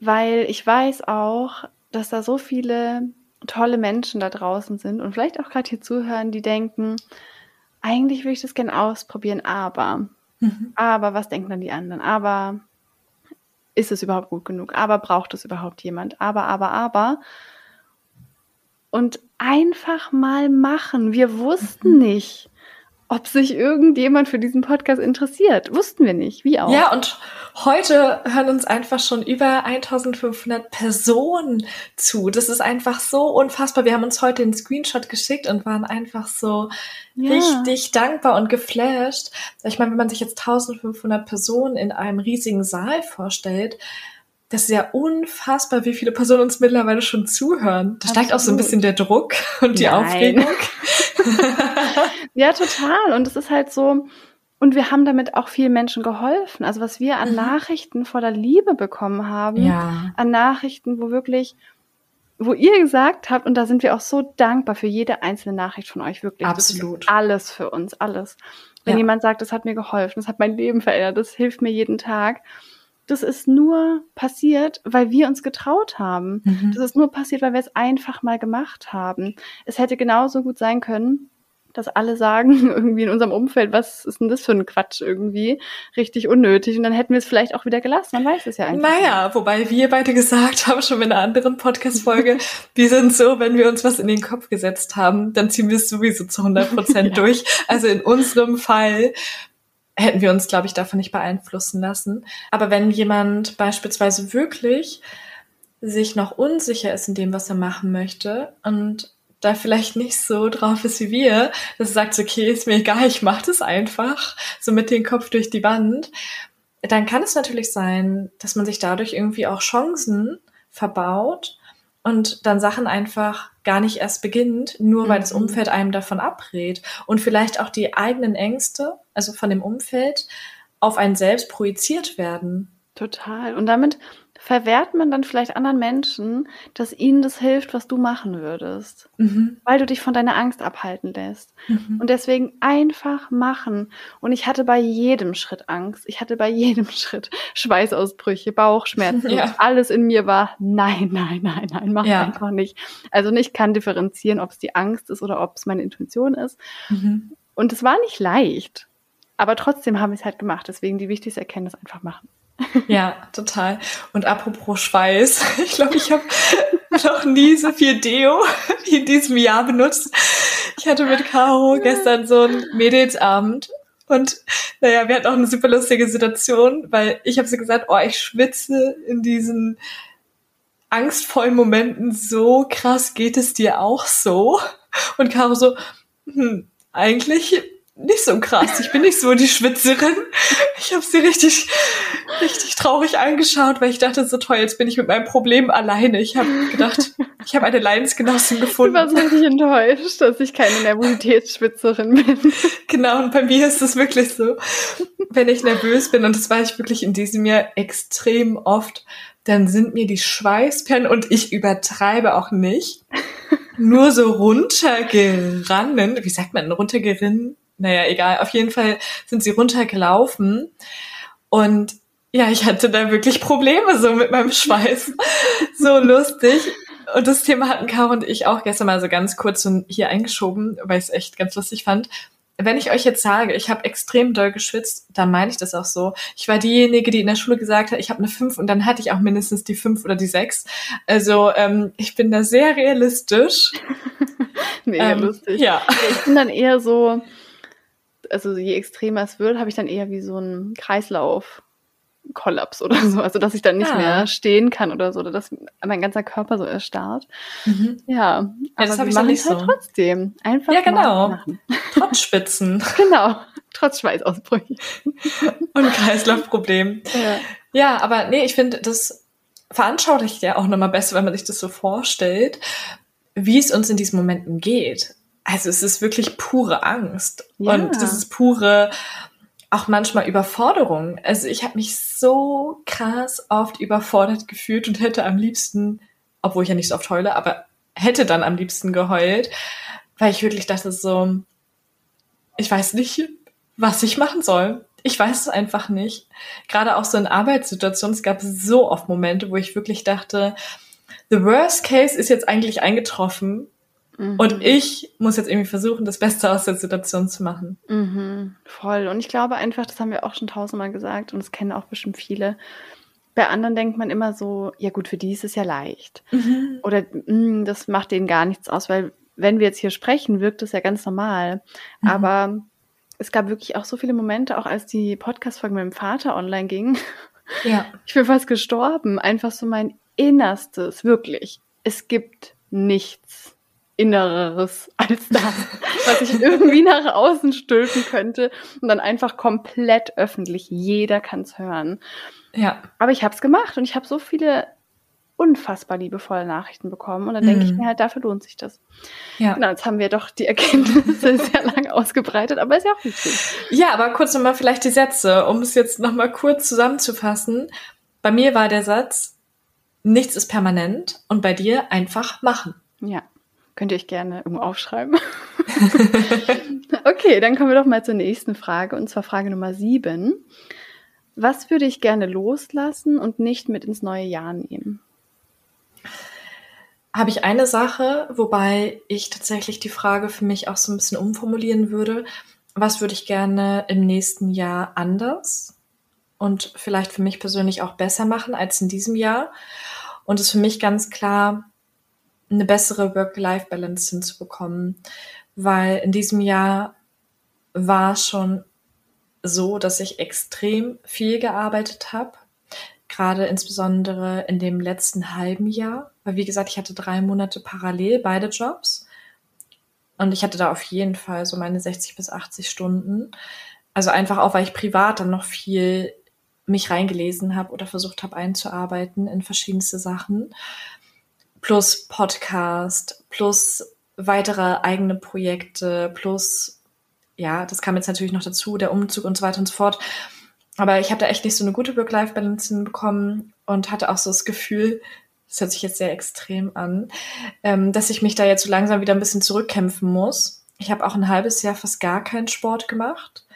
weil ich weiß auch, dass da so viele tolle Menschen da draußen sind und vielleicht auch gerade hier zuhören, die denken, eigentlich würde ich das gerne ausprobieren, aber, mhm. aber was denken dann die anderen? Aber ist es überhaupt gut genug? Aber braucht es überhaupt jemand? Aber, aber, aber. Und einfach mal machen. Wir wussten mhm. nicht, ob sich irgendjemand für diesen Podcast interessiert. Wussten wir nicht, wie auch. Ja, und heute hören uns einfach schon über 1500 Personen zu. Das ist einfach so unfassbar. Wir haben uns heute einen Screenshot geschickt und waren einfach so ja. richtig dankbar und geflasht. Ich meine, wenn man sich jetzt 1500 Personen in einem riesigen Saal vorstellt, das ist ja unfassbar, wie viele Personen uns mittlerweile schon zuhören. Da Absolut. steigt auch so ein bisschen der Druck und die Nein. Aufregung. ja, total. Und es ist halt so, Und wir haben damit auch vielen Menschen geholfen. Also was wir an mhm. Nachrichten voller Liebe bekommen haben, ja. an Nachrichten, wo wirklich, wo ihr gesagt habt, und da sind wir auch so dankbar für jede einzelne Nachricht von euch, wirklich. Absolut. alles für uns, alles. Wenn ja. jemand sagt, das hat mir geholfen, das hat mein Leben verändert, das hilft mir jeden Tag. Das ist nur passiert, weil wir uns getraut haben. Mhm. Das ist nur passiert, weil wir es einfach mal gemacht haben. Es hätte genauso gut sein können, dass alle sagen, irgendwie in unserem Umfeld, was ist denn das für ein Quatsch irgendwie? Richtig unnötig. Und dann hätten wir es vielleicht auch wieder gelassen. Man weiß es ja eigentlich. Naja, wobei wir beide gesagt haben, schon in einer anderen Podcast-Folge, wir sind so, wenn wir uns was in den Kopf gesetzt haben, dann ziehen wir es sowieso zu 100 Prozent ja. durch. Also in unserem Fall hätten wir uns, glaube ich, davon nicht beeinflussen lassen. Aber wenn jemand beispielsweise wirklich sich noch unsicher ist in dem, was er machen möchte und da vielleicht nicht so drauf ist wie wir, dass er sagt, okay, ist mir egal, ich mach das einfach, so mit dem Kopf durch die Wand, dann kann es natürlich sein, dass man sich dadurch irgendwie auch Chancen verbaut und dann Sachen einfach gar nicht erst beginnt, nur weil das mhm. Umfeld einem davon abrät und vielleicht auch die eigenen Ängste, also von dem Umfeld, auf einen selbst projiziert werden. Total. Und damit verwehrt man dann vielleicht anderen Menschen, dass ihnen das hilft, was du machen würdest, mhm. weil du dich von deiner Angst abhalten lässt. Mhm. Und deswegen einfach machen. Und ich hatte bei jedem Schritt Angst. Ich hatte bei jedem Schritt Schweißausbrüche, Bauchschmerzen. Ja. alles in mir war, nein, nein, nein, nein, mach ja. einfach nicht. Also ich kann differenzieren, ob es die Angst ist oder ob es meine Intuition ist. Mhm. Und es war nicht leicht. Aber trotzdem haben wir es halt gemacht. Deswegen die wichtigste Erkenntnis einfach machen. Ja, total. Und apropos Schweiß, ich glaube, ich habe noch nie so viel Deo wie in diesem Jahr benutzt. Ich hatte mit Caro gestern so einen Mädelsabend und naja, wir hatten auch eine super lustige Situation, weil ich habe so gesagt, oh, ich schwitze in diesen angstvollen Momenten so krass, geht es dir auch so? Und Caro so, hm, eigentlich nicht so krass. Ich bin nicht so die Schwitzerin. Ich habe sie richtig, richtig traurig angeschaut, weil ich dachte, so toll, jetzt bin ich mit meinem Problem alleine. Ich habe gedacht, ich habe eine Leidensgenossin gefunden. Ich war richtig enttäuscht, dass ich keine Nervositätsschwitzerin bin. Genau, und bei mir ist es wirklich so, wenn ich nervös bin, und das war ich wirklich in diesem Jahr extrem oft, dann sind mir die Schweißperlen, und ich übertreibe auch nicht, nur so runtergerannen. Wie sagt man, runtergerinnen? Naja, egal, auf jeden Fall sind sie runtergelaufen und ja, ich hatte da wirklich Probleme so mit meinem Schweiß. so lustig. Und das Thema hatten Caro und ich auch gestern mal so ganz kurz hier eingeschoben, weil ich es echt ganz lustig fand. Wenn ich euch jetzt sage, ich habe extrem doll geschwitzt, dann meine ich das auch so. Ich war diejenige, die in der Schule gesagt hat, ich habe eine 5 und dann hatte ich auch mindestens die 5 oder die 6. Also ähm, ich bin da sehr realistisch. Mega ähm, lustig. Ja. Ich bin dann eher so, also je extremer es wird, habe ich dann eher wie so einen Kreislauf. Kollaps oder so, also dass ich dann nicht ja. mehr stehen kann oder so, oder dass mein ganzer Körper so erstarrt. Mhm. Ja, ja, aber das habe ich dann nicht halt so. trotzdem. Einfach ja, genau. Trotz Spitzen. genau, trotz Schweißausbrüche. Und Kreislaufproblem. Ja. ja, aber nee, ich finde, das veranschaulicht ja auch nochmal besser, wenn man sich das so vorstellt, wie es uns in diesen Momenten geht also es ist wirklich pure Angst ja. und das ist pure auch manchmal Überforderung. Also ich habe mich so krass oft überfordert gefühlt und hätte am liebsten, obwohl ich ja nicht so oft heule, aber hätte dann am liebsten geheult, weil ich wirklich dachte so, ich weiß nicht, was ich machen soll. Ich weiß es einfach nicht. Gerade auch so in Arbeitssituationen, es gab so oft Momente, wo ich wirklich dachte, the worst case ist jetzt eigentlich eingetroffen Mhm. Und ich muss jetzt irgendwie versuchen, das Beste aus der Situation zu machen. Mhm. Voll. Und ich glaube einfach, das haben wir auch schon tausendmal gesagt und das kennen auch bestimmt viele. Bei anderen denkt man immer so, ja gut, für die ist es ja leicht. Mhm. Oder mm, das macht denen gar nichts aus, weil wenn wir jetzt hier sprechen, wirkt es ja ganz normal. Mhm. Aber es gab wirklich auch so viele Momente, auch als die Podcast-Folge mit meinem Vater online ging. Ja. Ich bin fast gestorben. Einfach so mein Innerstes, wirklich. Es gibt nichts Innereres als das, was ich irgendwie nach außen stülpen könnte und dann einfach komplett öffentlich. Jeder kann es hören. Ja. Aber ich habe es gemacht und ich habe so viele unfassbar liebevolle Nachrichten bekommen. Und dann denke ich Mhm. mir halt, dafür lohnt sich das. Ja. Genau, jetzt haben wir doch die Erkenntnisse sehr lang ausgebreitet, aber ist ja auch wichtig. Ja, aber kurz nochmal vielleicht die Sätze, um es jetzt nochmal kurz zusammenzufassen. Bei mir war der Satz, nichts ist permanent und bei dir einfach machen. Ja, könnt ihr euch gerne irgendwo aufschreiben. okay, dann kommen wir doch mal zur nächsten Frage, und zwar Frage Nummer sieben. Was würde ich gerne loslassen und nicht mit ins neue Jahr nehmen? Habe ich eine Sache, wobei ich tatsächlich die Frage für mich auch so ein bisschen umformulieren würde. Was würde ich gerne im nächsten Jahr anders und vielleicht für mich persönlich auch besser machen als in diesem Jahr? Und es ist für mich ganz klar, eine bessere Work-Life-Balance hinzubekommen, weil in diesem Jahr war schon so, dass ich extrem viel gearbeitet habe, gerade insbesondere in dem letzten halben Jahr, weil wie gesagt, ich hatte drei Monate parallel beide Jobs und ich hatte da auf jeden Fall so meine 60 bis 80 Stunden. Also einfach auch, weil ich privat dann noch viel mich reingelesen habe oder versucht habe einzuarbeiten in verschiedenste Sachen. Plus Podcast, plus weitere eigene Projekte, plus, ja, das kam jetzt natürlich noch dazu, der Umzug und so weiter und so fort. Aber ich habe da echt nicht so eine gute Work-Life-Balance hinbekommen und hatte auch so das Gefühl, das hört sich jetzt sehr extrem an, ähm, dass ich mich da jetzt so langsam wieder ein bisschen zurückkämpfen muss. Ich habe auch ein halbes Jahr fast gar keinen Sport gemacht,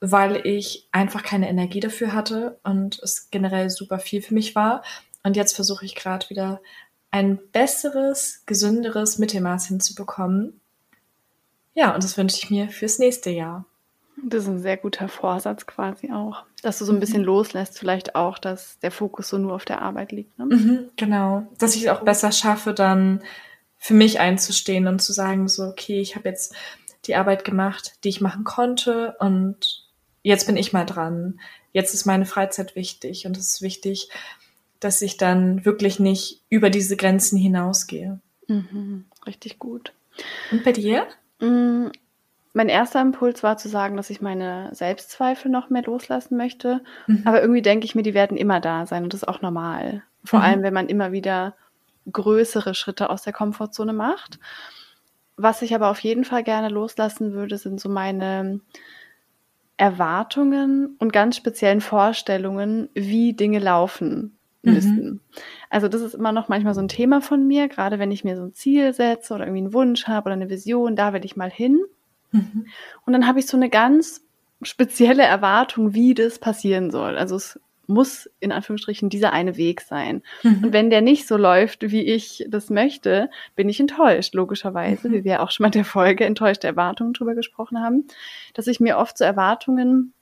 weil ich einfach keine Energie dafür hatte und es generell super viel für mich war. Und jetzt versuche ich gerade wieder ein besseres, gesünderes Mittelmaß hinzubekommen. Ja, und das wünsche ich mir fürs nächste Jahr. Das ist ein sehr guter Vorsatz quasi auch, dass du so ein bisschen loslässt, vielleicht auch, dass der Fokus so nur auf der Arbeit liegt. Ne? Mhm, genau, dass ich es auch besser schaffe, dann für mich einzustehen und zu sagen, so, okay, ich habe jetzt die Arbeit gemacht, die ich machen konnte und jetzt bin ich mal dran. Jetzt ist meine Freizeit wichtig und es ist wichtig, dass ich dann wirklich nicht über diese Grenzen hinausgehe. Mhm, richtig gut. Und bei dir? Mm, Mein erster Impuls war zu sagen, dass ich meine Selbstzweifel noch mehr loslassen möchte. Mhm. Aber irgendwie denke ich mir, die werden immer da sein und das ist auch normal. Vor Mhm. allem, wenn man immer wieder größere Schritte aus der Komfortzone macht. Was ich aber auf jeden Fall gerne loslassen würde, sind so meine Erwartungen und ganz speziellen Vorstellungen, wie Dinge laufen Mhm. müssen. Also das ist immer noch manchmal so ein Thema von mir, gerade wenn ich mir so ein Ziel setze oder irgendwie einen Wunsch habe oder eine Vision, da will ich mal hin. Mhm. Und dann habe ich so eine ganz spezielle Erwartung, wie das passieren soll. Also es muss in Anführungsstrichen dieser eine Weg sein. Und Mhm. wenn der nicht so läuft, wie ich das möchte, bin ich enttäuscht, logischerweise, Mhm. wie wir auch schon mal in der Folge enttäuschte Erwartungen drüber gesprochen haben, dass ich mir oft so Erwartungen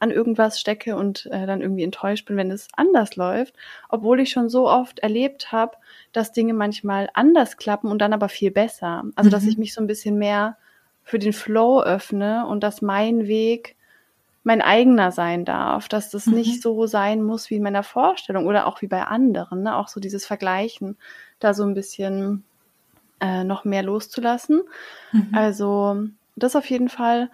an irgendwas stecke und äh, dann irgendwie enttäuscht bin, wenn es anders läuft, obwohl ich schon so oft erlebt habe, dass Dinge manchmal anders klappen und dann aber viel besser. Also dass Mhm. ich mich so ein bisschen mehr für den Flow öffne und dass mein Weg mein eigener sein darf, dass das Mhm. nicht so sein muss wie in meiner Vorstellung oder auch wie bei anderen, ne? auch so dieses Vergleichen, da so ein bisschen äh, noch mehr loszulassen. Mhm. Also das auf jeden Fall.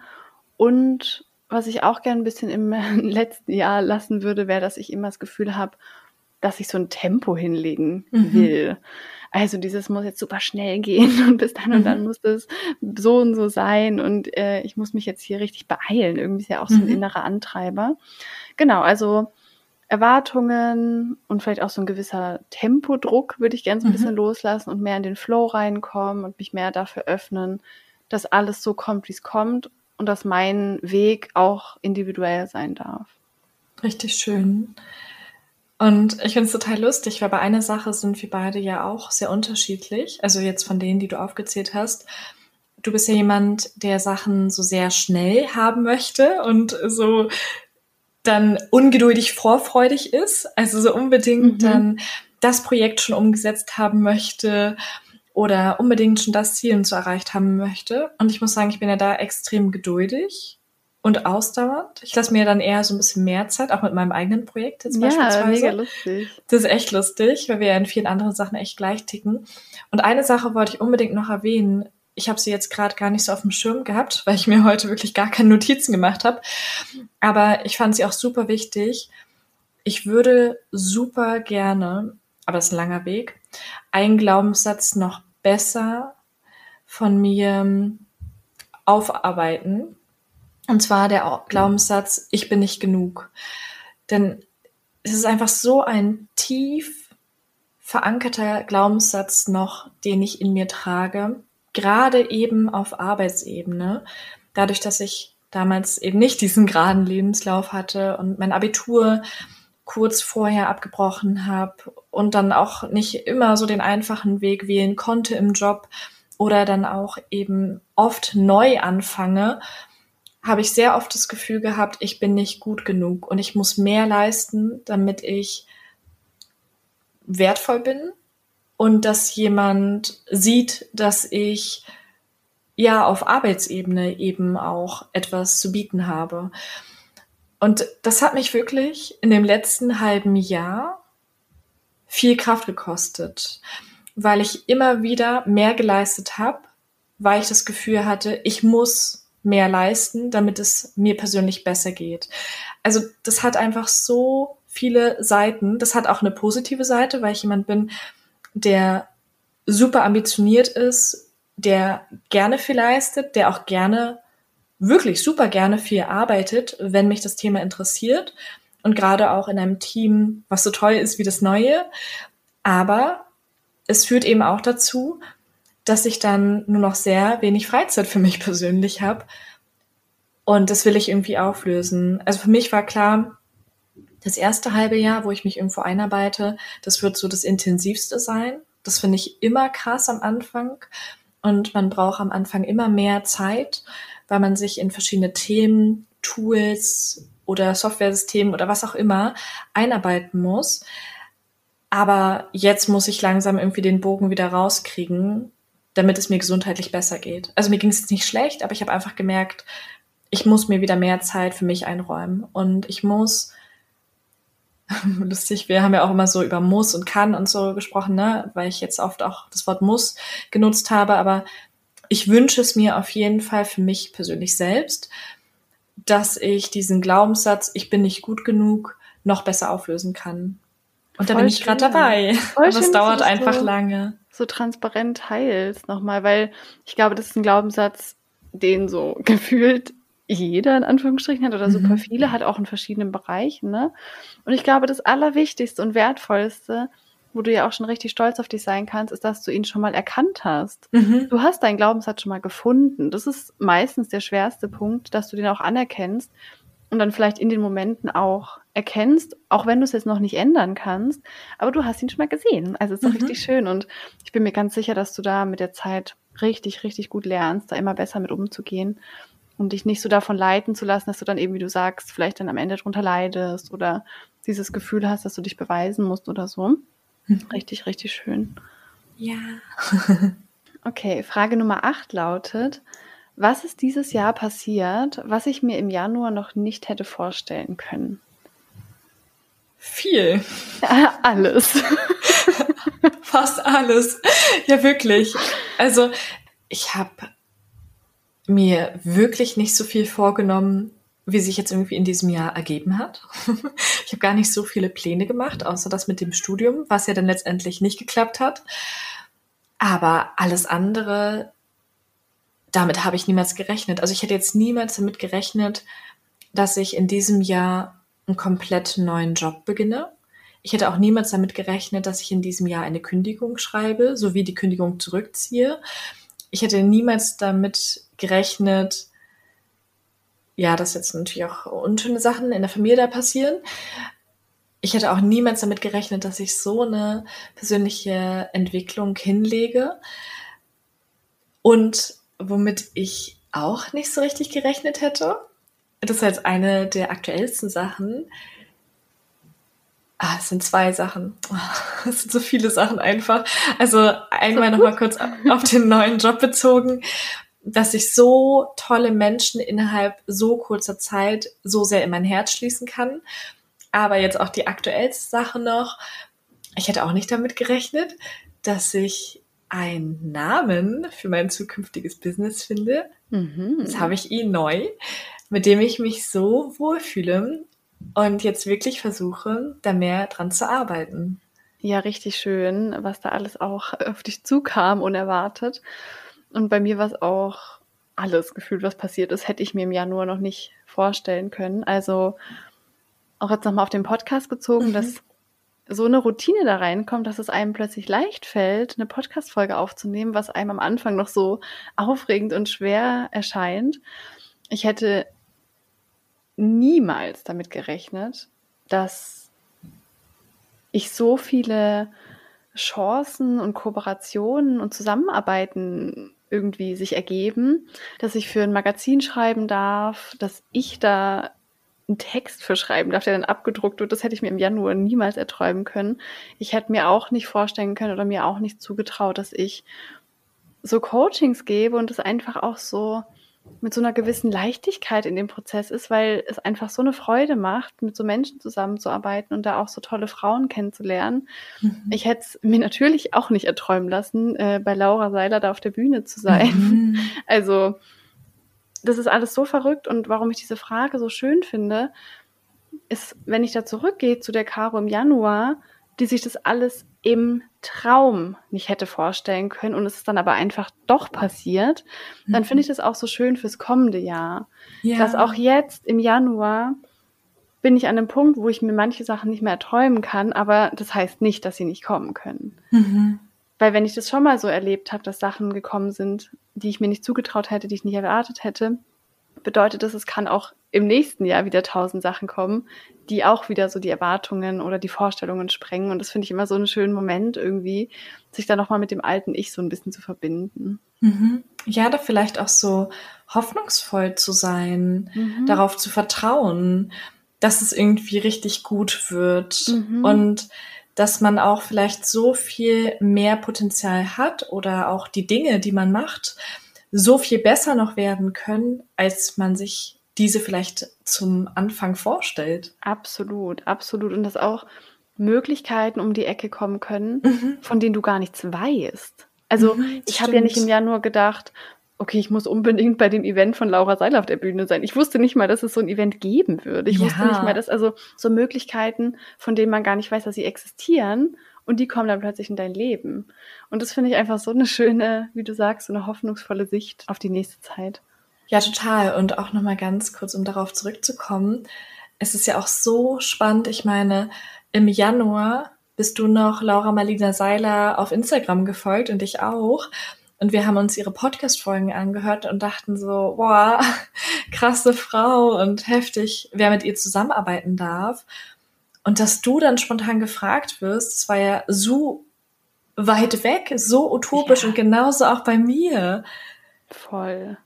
Und was ich auch gern ein bisschen im letzten Jahr lassen würde, wäre, dass ich immer das Gefühl habe, dass ich so ein Tempo hinlegen Mhm. will. Also dieses muss jetzt super schnell gehen und bis dann und dann Mhm. muss das so und so sein und äh, ich muss mich jetzt hier richtig beeilen. Irgendwie ist ja auch so ein Mhm. innerer Antreiber. Genau, also Erwartungen und vielleicht auch so ein gewisser Tempodruck würde ich gerne so ein Mhm. bisschen loslassen und mehr in den Flow reinkommen und mich mehr dafür öffnen, dass alles so kommt, wie es kommt und dass mein Weg auch individuell sein darf. Richtig schön. Und ich finde es total lustig, weil bei einer Sache sind wir beide ja auch sehr unterschiedlich. Also jetzt von denen, die du aufgezählt hast. Du bist ja jemand, der Sachen so sehr schnell haben möchte und so dann ungeduldig vorfreudig ist. Also so unbedingt Mhm. dann das Projekt schon umgesetzt haben möchte oder unbedingt schon das Ziel und so erreicht haben möchte. Und ich muss sagen, ich bin ja da extrem geduldig und ausdauernd. Ich lasse mir dann eher so ein bisschen mehr Zeit, auch mit meinem eigenen Projekt jetzt Ja, beispielsweise. mega lustig. Das ist echt lustig, weil wir ja in vielen anderen Sachen echt gleich ticken. Und eine Sache wollte ich unbedingt noch erwähnen. Ich habe sie jetzt gerade gar nicht so auf dem Schirm gehabt, weil ich mir heute wirklich gar keine Notizen gemacht habe. Aber ich fand sie auch super wichtig. Ich würde super gerne, aber es ist ein langer Weg, einen Glaubenssatz noch besser von mir aufarbeiten. Und zwar der Glaubenssatz, ich bin nicht genug. Denn es ist einfach so ein tief verankerter Glaubenssatz noch, den ich in mir trage, gerade eben auf Arbeitsebene. Dadurch, dass ich damals eben nicht diesen geraden Lebenslauf hatte und mein Abitur kurz vorher abgebrochen habe und dann auch nicht immer so den einfachen Weg wählen konnte im Job oder dann auch eben oft neu anfange, habe ich sehr oft das Gefühl gehabt, ich bin nicht gut genug und ich muss mehr leisten, damit ich wertvoll bin und dass jemand sieht, dass ich ja auf Arbeitsebene eben auch etwas zu bieten habe. Und das hat mich wirklich in dem letzten halben Jahr viel Kraft gekostet, weil ich immer wieder mehr geleistet habe, weil ich das Gefühl hatte, ich muss mehr leisten, damit es mir persönlich besser geht. Also das hat einfach so viele Seiten. Das hat auch eine positive Seite, weil ich jemand bin, der super ambitioniert ist, der gerne viel leistet, der auch gerne wirklich super gerne viel arbeitet, wenn mich das Thema interessiert und gerade auch in einem Team, was so toll ist wie das Neue. Aber es führt eben auch dazu, dass ich dann nur noch sehr wenig Freizeit für mich persönlich habe. Und das will ich irgendwie auflösen. Also für mich war klar, das erste halbe Jahr, wo ich mich irgendwo einarbeite, das wird so das intensivste sein. Das finde ich immer krass am Anfang. Und man braucht am Anfang immer mehr Zeit, weil man sich in verschiedene Themen, Tools oder Softwaresystemen oder was auch immer einarbeiten muss. Aber jetzt muss ich langsam irgendwie den Bogen wieder rauskriegen, damit es mir gesundheitlich besser geht. Also mir ging es nicht schlecht, aber ich habe einfach gemerkt, ich muss mir wieder mehr Zeit für mich einräumen und ich muss lustig, wir haben ja auch immer so über muss und kann und so gesprochen, ne, weil ich jetzt oft auch das Wort muss genutzt habe, aber ich wünsche es mir auf jeden Fall für mich persönlich selbst, dass ich diesen Glaubenssatz, ich bin nicht gut genug, noch besser auflösen kann. Und da bin ich gerade dabei. Voll Aber es dauert einfach so, lange. So transparent teilst nochmal, weil ich glaube, das ist ein Glaubenssatz, den so gefühlt jeder in Anführungsstrichen hat oder mhm. super viele hat auch in verschiedenen Bereichen. Ne? Und ich glaube, das Allerwichtigste und Wertvollste wo du ja auch schon richtig stolz auf dich sein kannst, ist, dass du ihn schon mal erkannt hast. Mhm. Du hast deinen Glaubenssatz schon mal gefunden. Das ist meistens der schwerste Punkt, dass du den auch anerkennst und dann vielleicht in den Momenten auch erkennst, auch wenn du es jetzt noch nicht ändern kannst, aber du hast ihn schon mal gesehen. Also es ist mhm. richtig schön und ich bin mir ganz sicher, dass du da mit der Zeit richtig, richtig gut lernst, da immer besser mit umzugehen und dich nicht so davon leiten zu lassen, dass du dann eben, wie du sagst, vielleicht dann am Ende drunter leidest oder dieses Gefühl hast, dass du dich beweisen musst oder so. Richtig, richtig schön. Ja. okay, Frage Nummer 8 lautet, was ist dieses Jahr passiert, was ich mir im Januar noch nicht hätte vorstellen können? Viel. alles. Fast alles. Ja, wirklich. Also, ich habe mir wirklich nicht so viel vorgenommen, wie sich jetzt irgendwie in diesem Jahr ergeben hat. ich habe gar nicht so viele Pläne gemacht, außer das mit dem Studium, was ja dann letztendlich nicht geklappt hat. Aber alles andere, damit habe ich niemals gerechnet. Also ich hätte jetzt niemals damit gerechnet, dass ich in diesem Jahr einen komplett neuen Job beginne. Ich hätte auch niemals damit gerechnet, dass ich in diesem Jahr eine Kündigung schreibe, sowie die Kündigung zurückziehe. Ich hätte niemals damit gerechnet, ja, dass jetzt natürlich auch unschöne Sachen in der Familie da passieren. Ich hätte auch niemals damit gerechnet, dass ich so eine persönliche Entwicklung hinlege. Und womit ich auch nicht so richtig gerechnet hätte, das ist jetzt eine der aktuellsten Sachen. Ah, es sind zwei Sachen. Es sind so viele Sachen einfach. Also einmal nochmal kurz auf den neuen Job bezogen dass ich so tolle Menschen innerhalb so kurzer Zeit so sehr in mein Herz schließen kann. Aber jetzt auch die aktuellste Sache noch. Ich hätte auch nicht damit gerechnet, dass ich einen Namen für mein zukünftiges Business finde. Mhm. Das habe ich eh neu, mit dem ich mich so wohlfühle und jetzt wirklich versuche, da mehr dran zu arbeiten. Ja, richtig schön, was da alles auch auf dich zukam, unerwartet. Und bei mir war es auch alles gefühlt, was passiert ist, hätte ich mir im Januar noch nicht vorstellen können. Also auch jetzt nochmal auf den Podcast gezogen, mhm. dass so eine Routine da reinkommt, dass es einem plötzlich leicht fällt, eine Podcast-Folge aufzunehmen, was einem am Anfang noch so aufregend und schwer erscheint. Ich hätte niemals damit gerechnet, dass ich so viele Chancen und Kooperationen und Zusammenarbeiten irgendwie sich ergeben, dass ich für ein Magazin schreiben darf, dass ich da einen Text für schreiben darf, der dann abgedruckt wird. Das hätte ich mir im Januar niemals erträumen können. Ich hätte mir auch nicht vorstellen können oder mir auch nicht zugetraut, dass ich so Coachings gebe und es einfach auch so mit so einer gewissen Leichtigkeit in dem Prozess ist, weil es einfach so eine Freude macht, mit so Menschen zusammenzuarbeiten und da auch so tolle Frauen kennenzulernen. Mhm. Ich hätte es mir natürlich auch nicht erträumen lassen, äh, bei Laura Seiler da auf der Bühne zu sein. Mhm. Also das ist alles so verrückt und warum ich diese Frage so schön finde, ist, wenn ich da zurückgehe zu der Caro im Januar, die sich das alles im Traum nicht hätte vorstellen können und es ist dann aber einfach doch passiert, dann finde ich mhm. das auch so schön fürs kommende Jahr. Ja. Dass auch jetzt im Januar bin ich an einem Punkt, wo ich mir manche Sachen nicht mehr erträumen kann, aber das heißt nicht, dass sie nicht kommen können. Mhm. Weil wenn ich das schon mal so erlebt habe, dass Sachen gekommen sind, die ich mir nicht zugetraut hätte, die ich nicht erwartet hätte, bedeutet das, es kann auch im nächsten Jahr wieder tausend Sachen kommen, die auch wieder so die Erwartungen oder die Vorstellungen sprengen. Und das finde ich immer so einen schönen Moment irgendwie, sich da nochmal mit dem alten Ich so ein bisschen zu verbinden. Mhm. Ja, da vielleicht auch so hoffnungsvoll zu sein, mhm. darauf zu vertrauen, dass es irgendwie richtig gut wird mhm. und dass man auch vielleicht so viel mehr Potenzial hat oder auch die Dinge, die man macht, so viel besser noch werden können, als man sich diese vielleicht zum Anfang vorstellt. Absolut, absolut. Und dass auch Möglichkeiten um die Ecke kommen können, mhm. von denen du gar nichts weißt. Also mhm, ich habe ja nicht im Januar gedacht, okay, ich muss unbedingt bei dem Event von Laura Seiler auf der Bühne sein. Ich wusste nicht mal, dass es so ein Event geben würde. Ich ja. wusste nicht mal, dass also so Möglichkeiten, von denen man gar nicht weiß, dass sie existieren und die kommen dann plötzlich in dein Leben. Und das finde ich einfach so eine schöne, wie du sagst, so eine hoffnungsvolle Sicht auf die nächste Zeit. Ja, total. Und auch nochmal ganz kurz, um darauf zurückzukommen. Es ist ja auch so spannend. Ich meine, im Januar bist du noch Laura Malina Seiler auf Instagram gefolgt und ich auch. Und wir haben uns ihre Podcast-Folgen angehört und dachten so, boah, krasse Frau und heftig, wer mit ihr zusammenarbeiten darf. Und dass du dann spontan gefragt wirst, das war ja so weit weg, so utopisch ja. und genauso auch bei mir. Voll.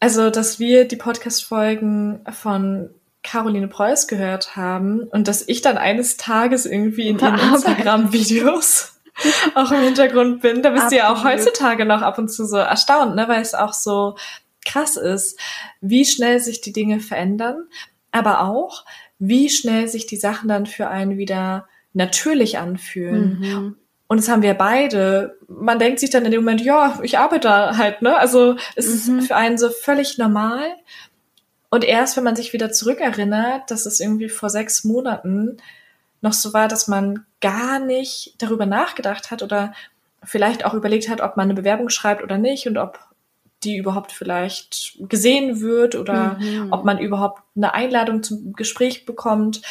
Also, dass wir die Podcast-Folgen von Caroline Preuß gehört haben und dass ich dann eines Tages irgendwie in ihren Instagram-Videos auch im Hintergrund bin. Da bist du ja auch heutzutage noch ab und zu so erstaunt, ne? weil es auch so krass ist, wie schnell sich die Dinge verändern, aber auch, wie schnell sich die Sachen dann für einen wieder natürlich anfühlen. Mhm. Und das haben wir beide. Man denkt sich dann in dem Moment, ja, ich arbeite halt, ne? Also es mhm. ist für einen so völlig normal. Und erst wenn man sich wieder zurückerinnert, dass es irgendwie vor sechs Monaten noch so war, dass man gar nicht darüber nachgedacht hat oder vielleicht auch überlegt hat, ob man eine Bewerbung schreibt oder nicht und ob die überhaupt vielleicht gesehen wird oder mhm. ob man überhaupt eine Einladung zum Gespräch bekommt.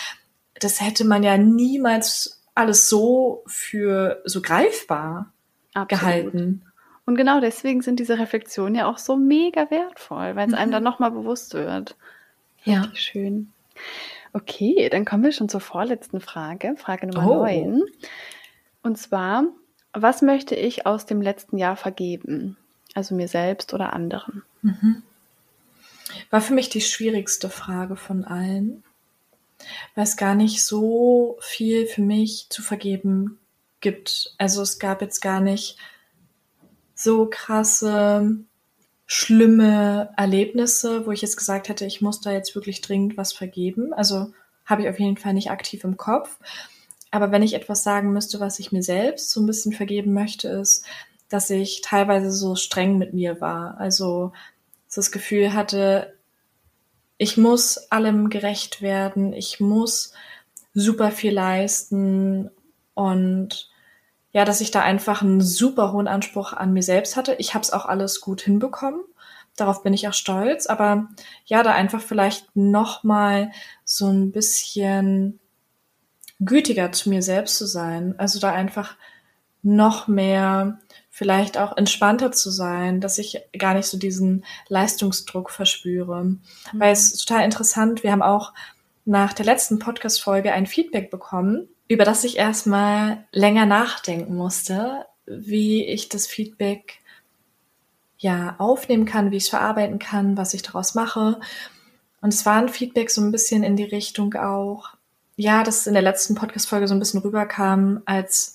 Das hätte man ja niemals alles so für so greifbar Absolut. gehalten. Und genau deswegen sind diese Reflexionen ja auch so mega wertvoll, weil es mhm. einem dann nochmal bewusst wird. Ja. Richtig schön. Okay, dann kommen wir schon zur vorletzten Frage, Frage Nummer oh. 9. Und zwar, was möchte ich aus dem letzten Jahr vergeben? Also mir selbst oder anderen? Mhm. War für mich die schwierigste Frage von allen weil es gar nicht so viel für mich zu vergeben gibt. Also es gab jetzt gar nicht so krasse, schlimme Erlebnisse, wo ich jetzt gesagt hätte, ich muss da jetzt wirklich dringend was vergeben. Also habe ich auf jeden Fall nicht aktiv im Kopf. Aber wenn ich etwas sagen müsste, was ich mir selbst so ein bisschen vergeben möchte, ist, dass ich teilweise so streng mit mir war. Also das Gefühl hatte, ich muss allem gerecht werden, ich muss super viel leisten Und ja, dass ich da einfach einen super hohen Anspruch an mir selbst hatte. Ich habe es auch alles gut hinbekommen. Darauf bin ich auch stolz. Aber ja, da einfach vielleicht noch mal so ein bisschen gütiger zu mir selbst zu sein. Also da einfach noch mehr vielleicht auch entspannter zu sein, dass ich gar nicht so diesen Leistungsdruck verspüre. Mhm. Weil es ist total interessant, wir haben auch nach der letzten Podcast-Folge ein Feedback bekommen über das ich erstmal länger nachdenken musste, wie ich das Feedback ja aufnehmen kann, wie ich es verarbeiten kann, was ich daraus mache. Und es war ein Feedback so ein bisschen in die Richtung auch, ja, dass in der letzten Podcast-Folge so ein bisschen rüberkam, als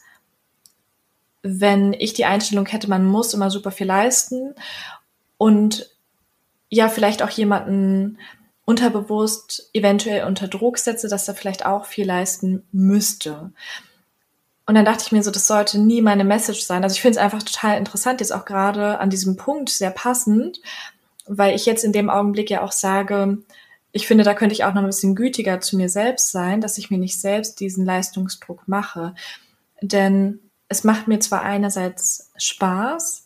wenn ich die Einstellung hätte, man muss immer super viel leisten und ja, vielleicht auch jemanden unterbewusst eventuell unter Druck setze, dass er vielleicht auch viel leisten müsste. Und dann dachte ich mir so, das sollte nie meine Message sein. Also ich finde es einfach total interessant, jetzt auch gerade an diesem Punkt sehr passend, weil ich jetzt in dem Augenblick ja auch sage, ich finde, da könnte ich auch noch ein bisschen gütiger zu mir selbst sein, dass ich mir nicht selbst diesen Leistungsdruck mache. Denn es macht mir zwar einerseits Spaß,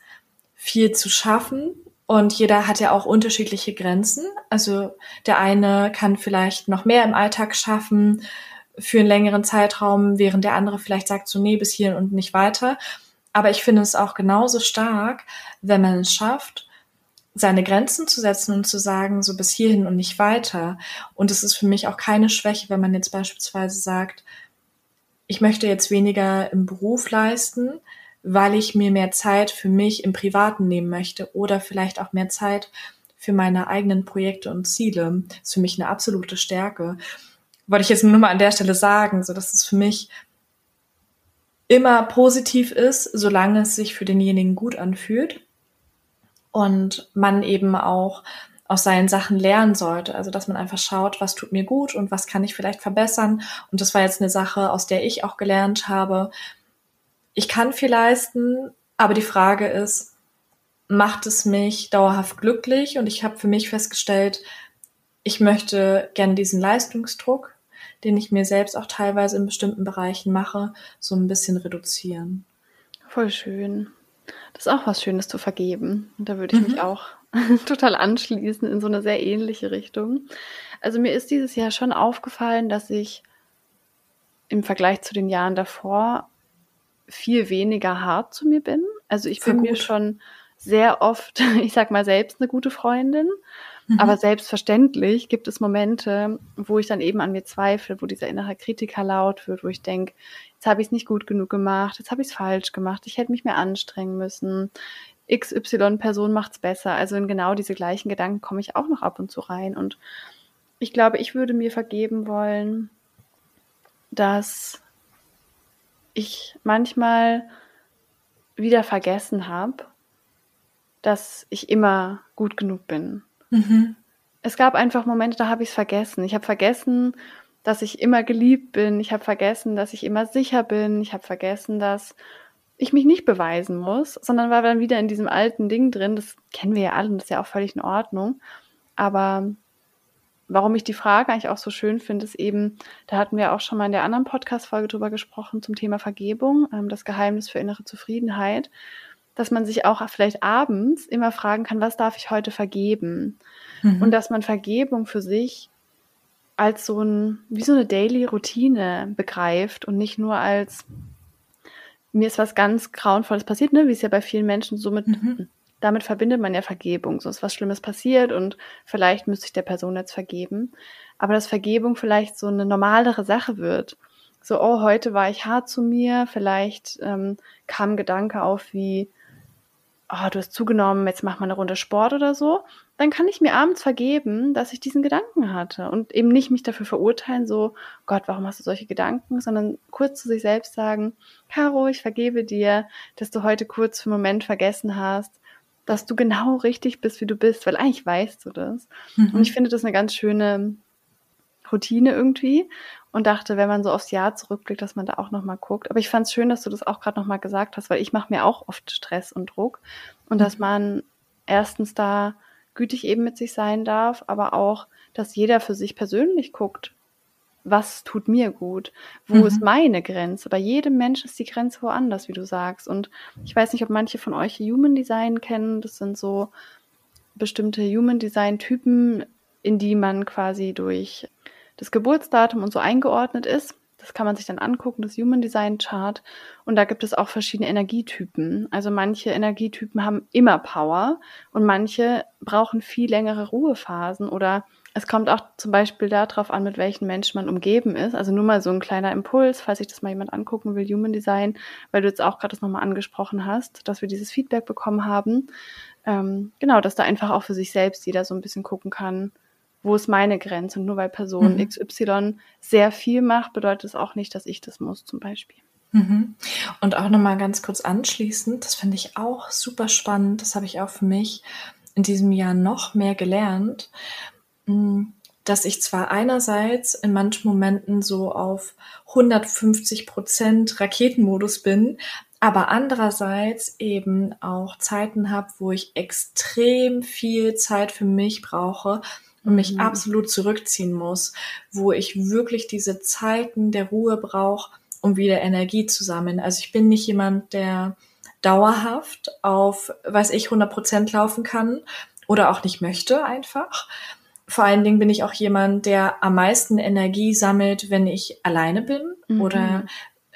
viel zu schaffen, und jeder hat ja auch unterschiedliche Grenzen. Also der eine kann vielleicht noch mehr im Alltag schaffen für einen längeren Zeitraum, während der andere vielleicht sagt so, nee, bis hierhin und nicht weiter. Aber ich finde es auch genauso stark, wenn man es schafft, seine Grenzen zu setzen und zu sagen, so bis hierhin und nicht weiter. Und es ist für mich auch keine Schwäche, wenn man jetzt beispielsweise sagt, ich möchte jetzt weniger im Beruf leisten, weil ich mir mehr Zeit für mich im Privaten nehmen möchte oder vielleicht auch mehr Zeit für meine eigenen Projekte und Ziele. Das ist für mich eine absolute Stärke. Wollte ich jetzt nur mal an der Stelle sagen, so dass es für mich immer positiv ist, solange es sich für denjenigen gut anfühlt und man eben auch aus seinen Sachen lernen sollte. Also, dass man einfach schaut, was tut mir gut und was kann ich vielleicht verbessern. Und das war jetzt eine Sache, aus der ich auch gelernt habe, ich kann viel leisten, aber die Frage ist, macht es mich dauerhaft glücklich? Und ich habe für mich festgestellt, ich möchte gerne diesen Leistungsdruck, den ich mir selbst auch teilweise in bestimmten Bereichen mache, so ein bisschen reduzieren. Voll schön. Das ist auch was Schönes zu vergeben. Und da würde ich mhm. mich auch total anschließen in so eine sehr ähnliche Richtung. Also mir ist dieses Jahr schon aufgefallen, dass ich im Vergleich zu den Jahren davor viel weniger hart zu mir bin. Also ich bin mir schon sehr oft, ich sag mal, selbst eine gute Freundin. Mhm. Aber selbstverständlich gibt es Momente, wo ich dann eben an mir zweifle, wo dieser innere Kritiker laut wird, wo ich denke, jetzt habe ich es nicht gut genug gemacht, jetzt habe ich es falsch gemacht, ich hätte mich mehr anstrengen müssen. XY-Person macht's besser. Also in genau diese gleichen Gedanken komme ich auch noch ab und zu rein. Und ich glaube, ich würde mir vergeben wollen, dass ich manchmal wieder vergessen habe, dass ich immer gut genug bin. Mhm. Es gab einfach Momente, da habe ich es vergessen. Ich habe vergessen, dass ich immer geliebt bin. Ich habe vergessen, dass ich immer sicher bin. Ich habe vergessen, dass ich mich nicht beweisen muss, sondern war dann wieder in diesem alten Ding drin. Das kennen wir ja alle und das ist ja auch völlig in Ordnung. Aber warum ich die Frage eigentlich auch so schön finde, ist eben, da hatten wir auch schon mal in der anderen Podcast-Folge drüber gesprochen zum Thema Vergebung, ähm, das Geheimnis für innere Zufriedenheit, dass man sich auch vielleicht abends immer fragen kann, was darf ich heute vergeben? Mhm. Und dass man Vergebung für sich als so ein, wie so eine Daily Routine begreift und nicht nur als mir ist was ganz Grauenvolles passiert, ne, wie es ja bei vielen Menschen so mit mhm damit verbindet man ja Vergebung. So ist was Schlimmes passiert und vielleicht müsste ich der Person jetzt vergeben. Aber dass Vergebung vielleicht so eine normalere Sache wird. So, oh, heute war ich hart zu mir, vielleicht ähm, kam ein Gedanke auf wie, oh, du hast zugenommen, jetzt mach mal eine Runde Sport oder so, dann kann ich mir abends vergeben, dass ich diesen Gedanken hatte und eben nicht mich dafür verurteilen, so, Gott, warum hast du solche Gedanken, sondern kurz zu sich selbst sagen, Caro, ich vergebe dir, dass du heute kurz für einen Moment vergessen hast, dass du genau richtig bist, wie du bist, weil eigentlich weißt du das. Mhm. Und ich finde das eine ganz schöne Routine irgendwie und dachte, wenn man so aufs Jahr zurückblickt, dass man da auch nochmal guckt. Aber ich fand es schön, dass du das auch gerade nochmal gesagt hast, weil ich mache mir auch oft Stress und Druck und mhm. dass man erstens da gütig eben mit sich sein darf, aber auch, dass jeder für sich persönlich guckt, was tut mir gut? Wo Mhm. ist meine Grenze? Bei jedem Mensch ist die Grenze woanders, wie du sagst. Und ich weiß nicht, ob manche von euch Human Design kennen. Das sind so bestimmte Human Design Typen, in die man quasi durch das Geburtsdatum und so eingeordnet ist. Das kann man sich dann angucken, das Human Design Chart. Und da gibt es auch verschiedene Energietypen. Also manche Energietypen haben immer Power und manche brauchen viel längere Ruhephasen oder es kommt auch zum Beispiel darauf an, mit welchen Menschen man umgeben ist. Also nur mal so ein kleiner Impuls, falls sich das mal jemand angucken will, Human Design, weil du jetzt auch gerade das nochmal angesprochen hast, dass wir dieses Feedback bekommen haben. Ähm, genau, dass da einfach auch für sich selbst jeder so ein bisschen gucken kann, wo ist meine Grenze? Und nur weil Person Mhm. XY sehr viel macht, bedeutet es auch nicht, dass ich das muss, zum Beispiel. Mhm. Und auch nochmal ganz kurz anschließend, das finde ich auch super spannend, das habe ich auch für mich in diesem Jahr noch mehr gelernt, mh, dass ich zwar einerseits in manchen Momenten so auf 150 Prozent Raketenmodus bin, aber andererseits eben auch Zeiten habe, wo ich extrem viel Zeit für mich brauche und mich Mhm. absolut zurückziehen muss, wo ich wirklich diese Zeiten der Ruhe brauche, um wieder Energie zu sammeln. Also ich bin nicht jemand, der dauerhaft auf, weiß ich, 100 Prozent laufen kann oder auch nicht möchte einfach. Vor allen Dingen bin ich auch jemand, der am meisten Energie sammelt, wenn ich alleine bin Mhm. oder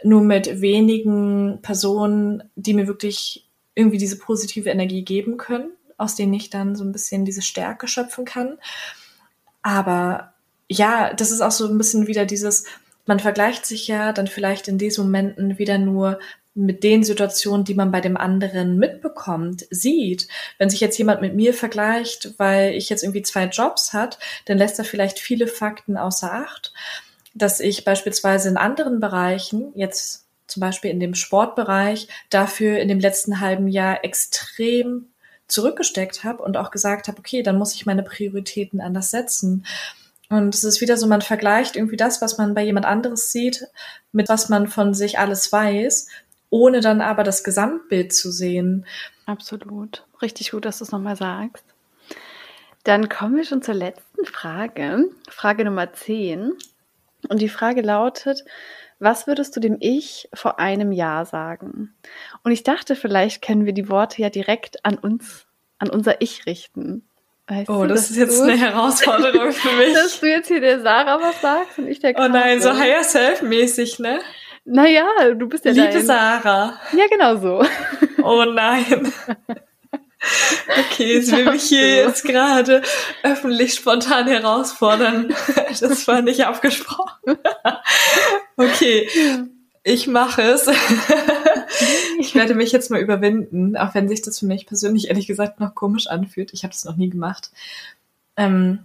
nur mit wenigen Personen, die mir wirklich irgendwie diese positive Energie geben können, aus denen ich dann so ein bisschen diese Stärke schöpfen kann. Aber ja, das ist auch so ein bisschen wieder dieses, man vergleicht sich ja dann vielleicht in diesen Momenten wieder nur mit den Situationen, die man bei dem anderen mitbekommt, sieht. Wenn sich jetzt jemand mit mir vergleicht, weil ich jetzt irgendwie zwei Jobs hat, dann lässt er vielleicht viele Fakten außer Acht, dass ich beispielsweise in anderen Bereichen, jetzt zum Beispiel in dem Sportbereich, dafür in dem letzten halben Jahr extrem zurückgesteckt habe und auch gesagt habe, okay, dann muss ich meine Prioritäten anders setzen. Und es ist wieder so, man vergleicht irgendwie das, was man bei jemand anderes sieht, mit was man von sich alles weiß, ohne dann aber das Gesamtbild zu sehen. Absolut. Richtig gut, dass du es nochmal sagst. Dann kommen wir schon zur letzten Frage. Frage Nummer 10. Und die Frage lautet, was würdest du dem Ich vor einem Jahr sagen? Und ich dachte, vielleicht können wir die Worte ja direkt an uns, an unser Ich richten. Weißt Oh, du, das ist jetzt du, eine Herausforderung für mich. Dass du jetzt hier der Sarah was sagst und ich der Oh nein, so. Higher Self-mäßig, ne? Naja, du bist ja Liebe dein... Sarah. Ja, genau so. Oh nein. Okay, jetzt will mich hier jetzt gerade öffentlich spontan herausfordern. Das war nicht abgesprochen. Okay, ich mache es. Ich werde mich jetzt mal überwinden, auch wenn sich das für mich persönlich ehrlich gesagt noch komisch anfühlt. Ich habe das noch nie gemacht. Ähm,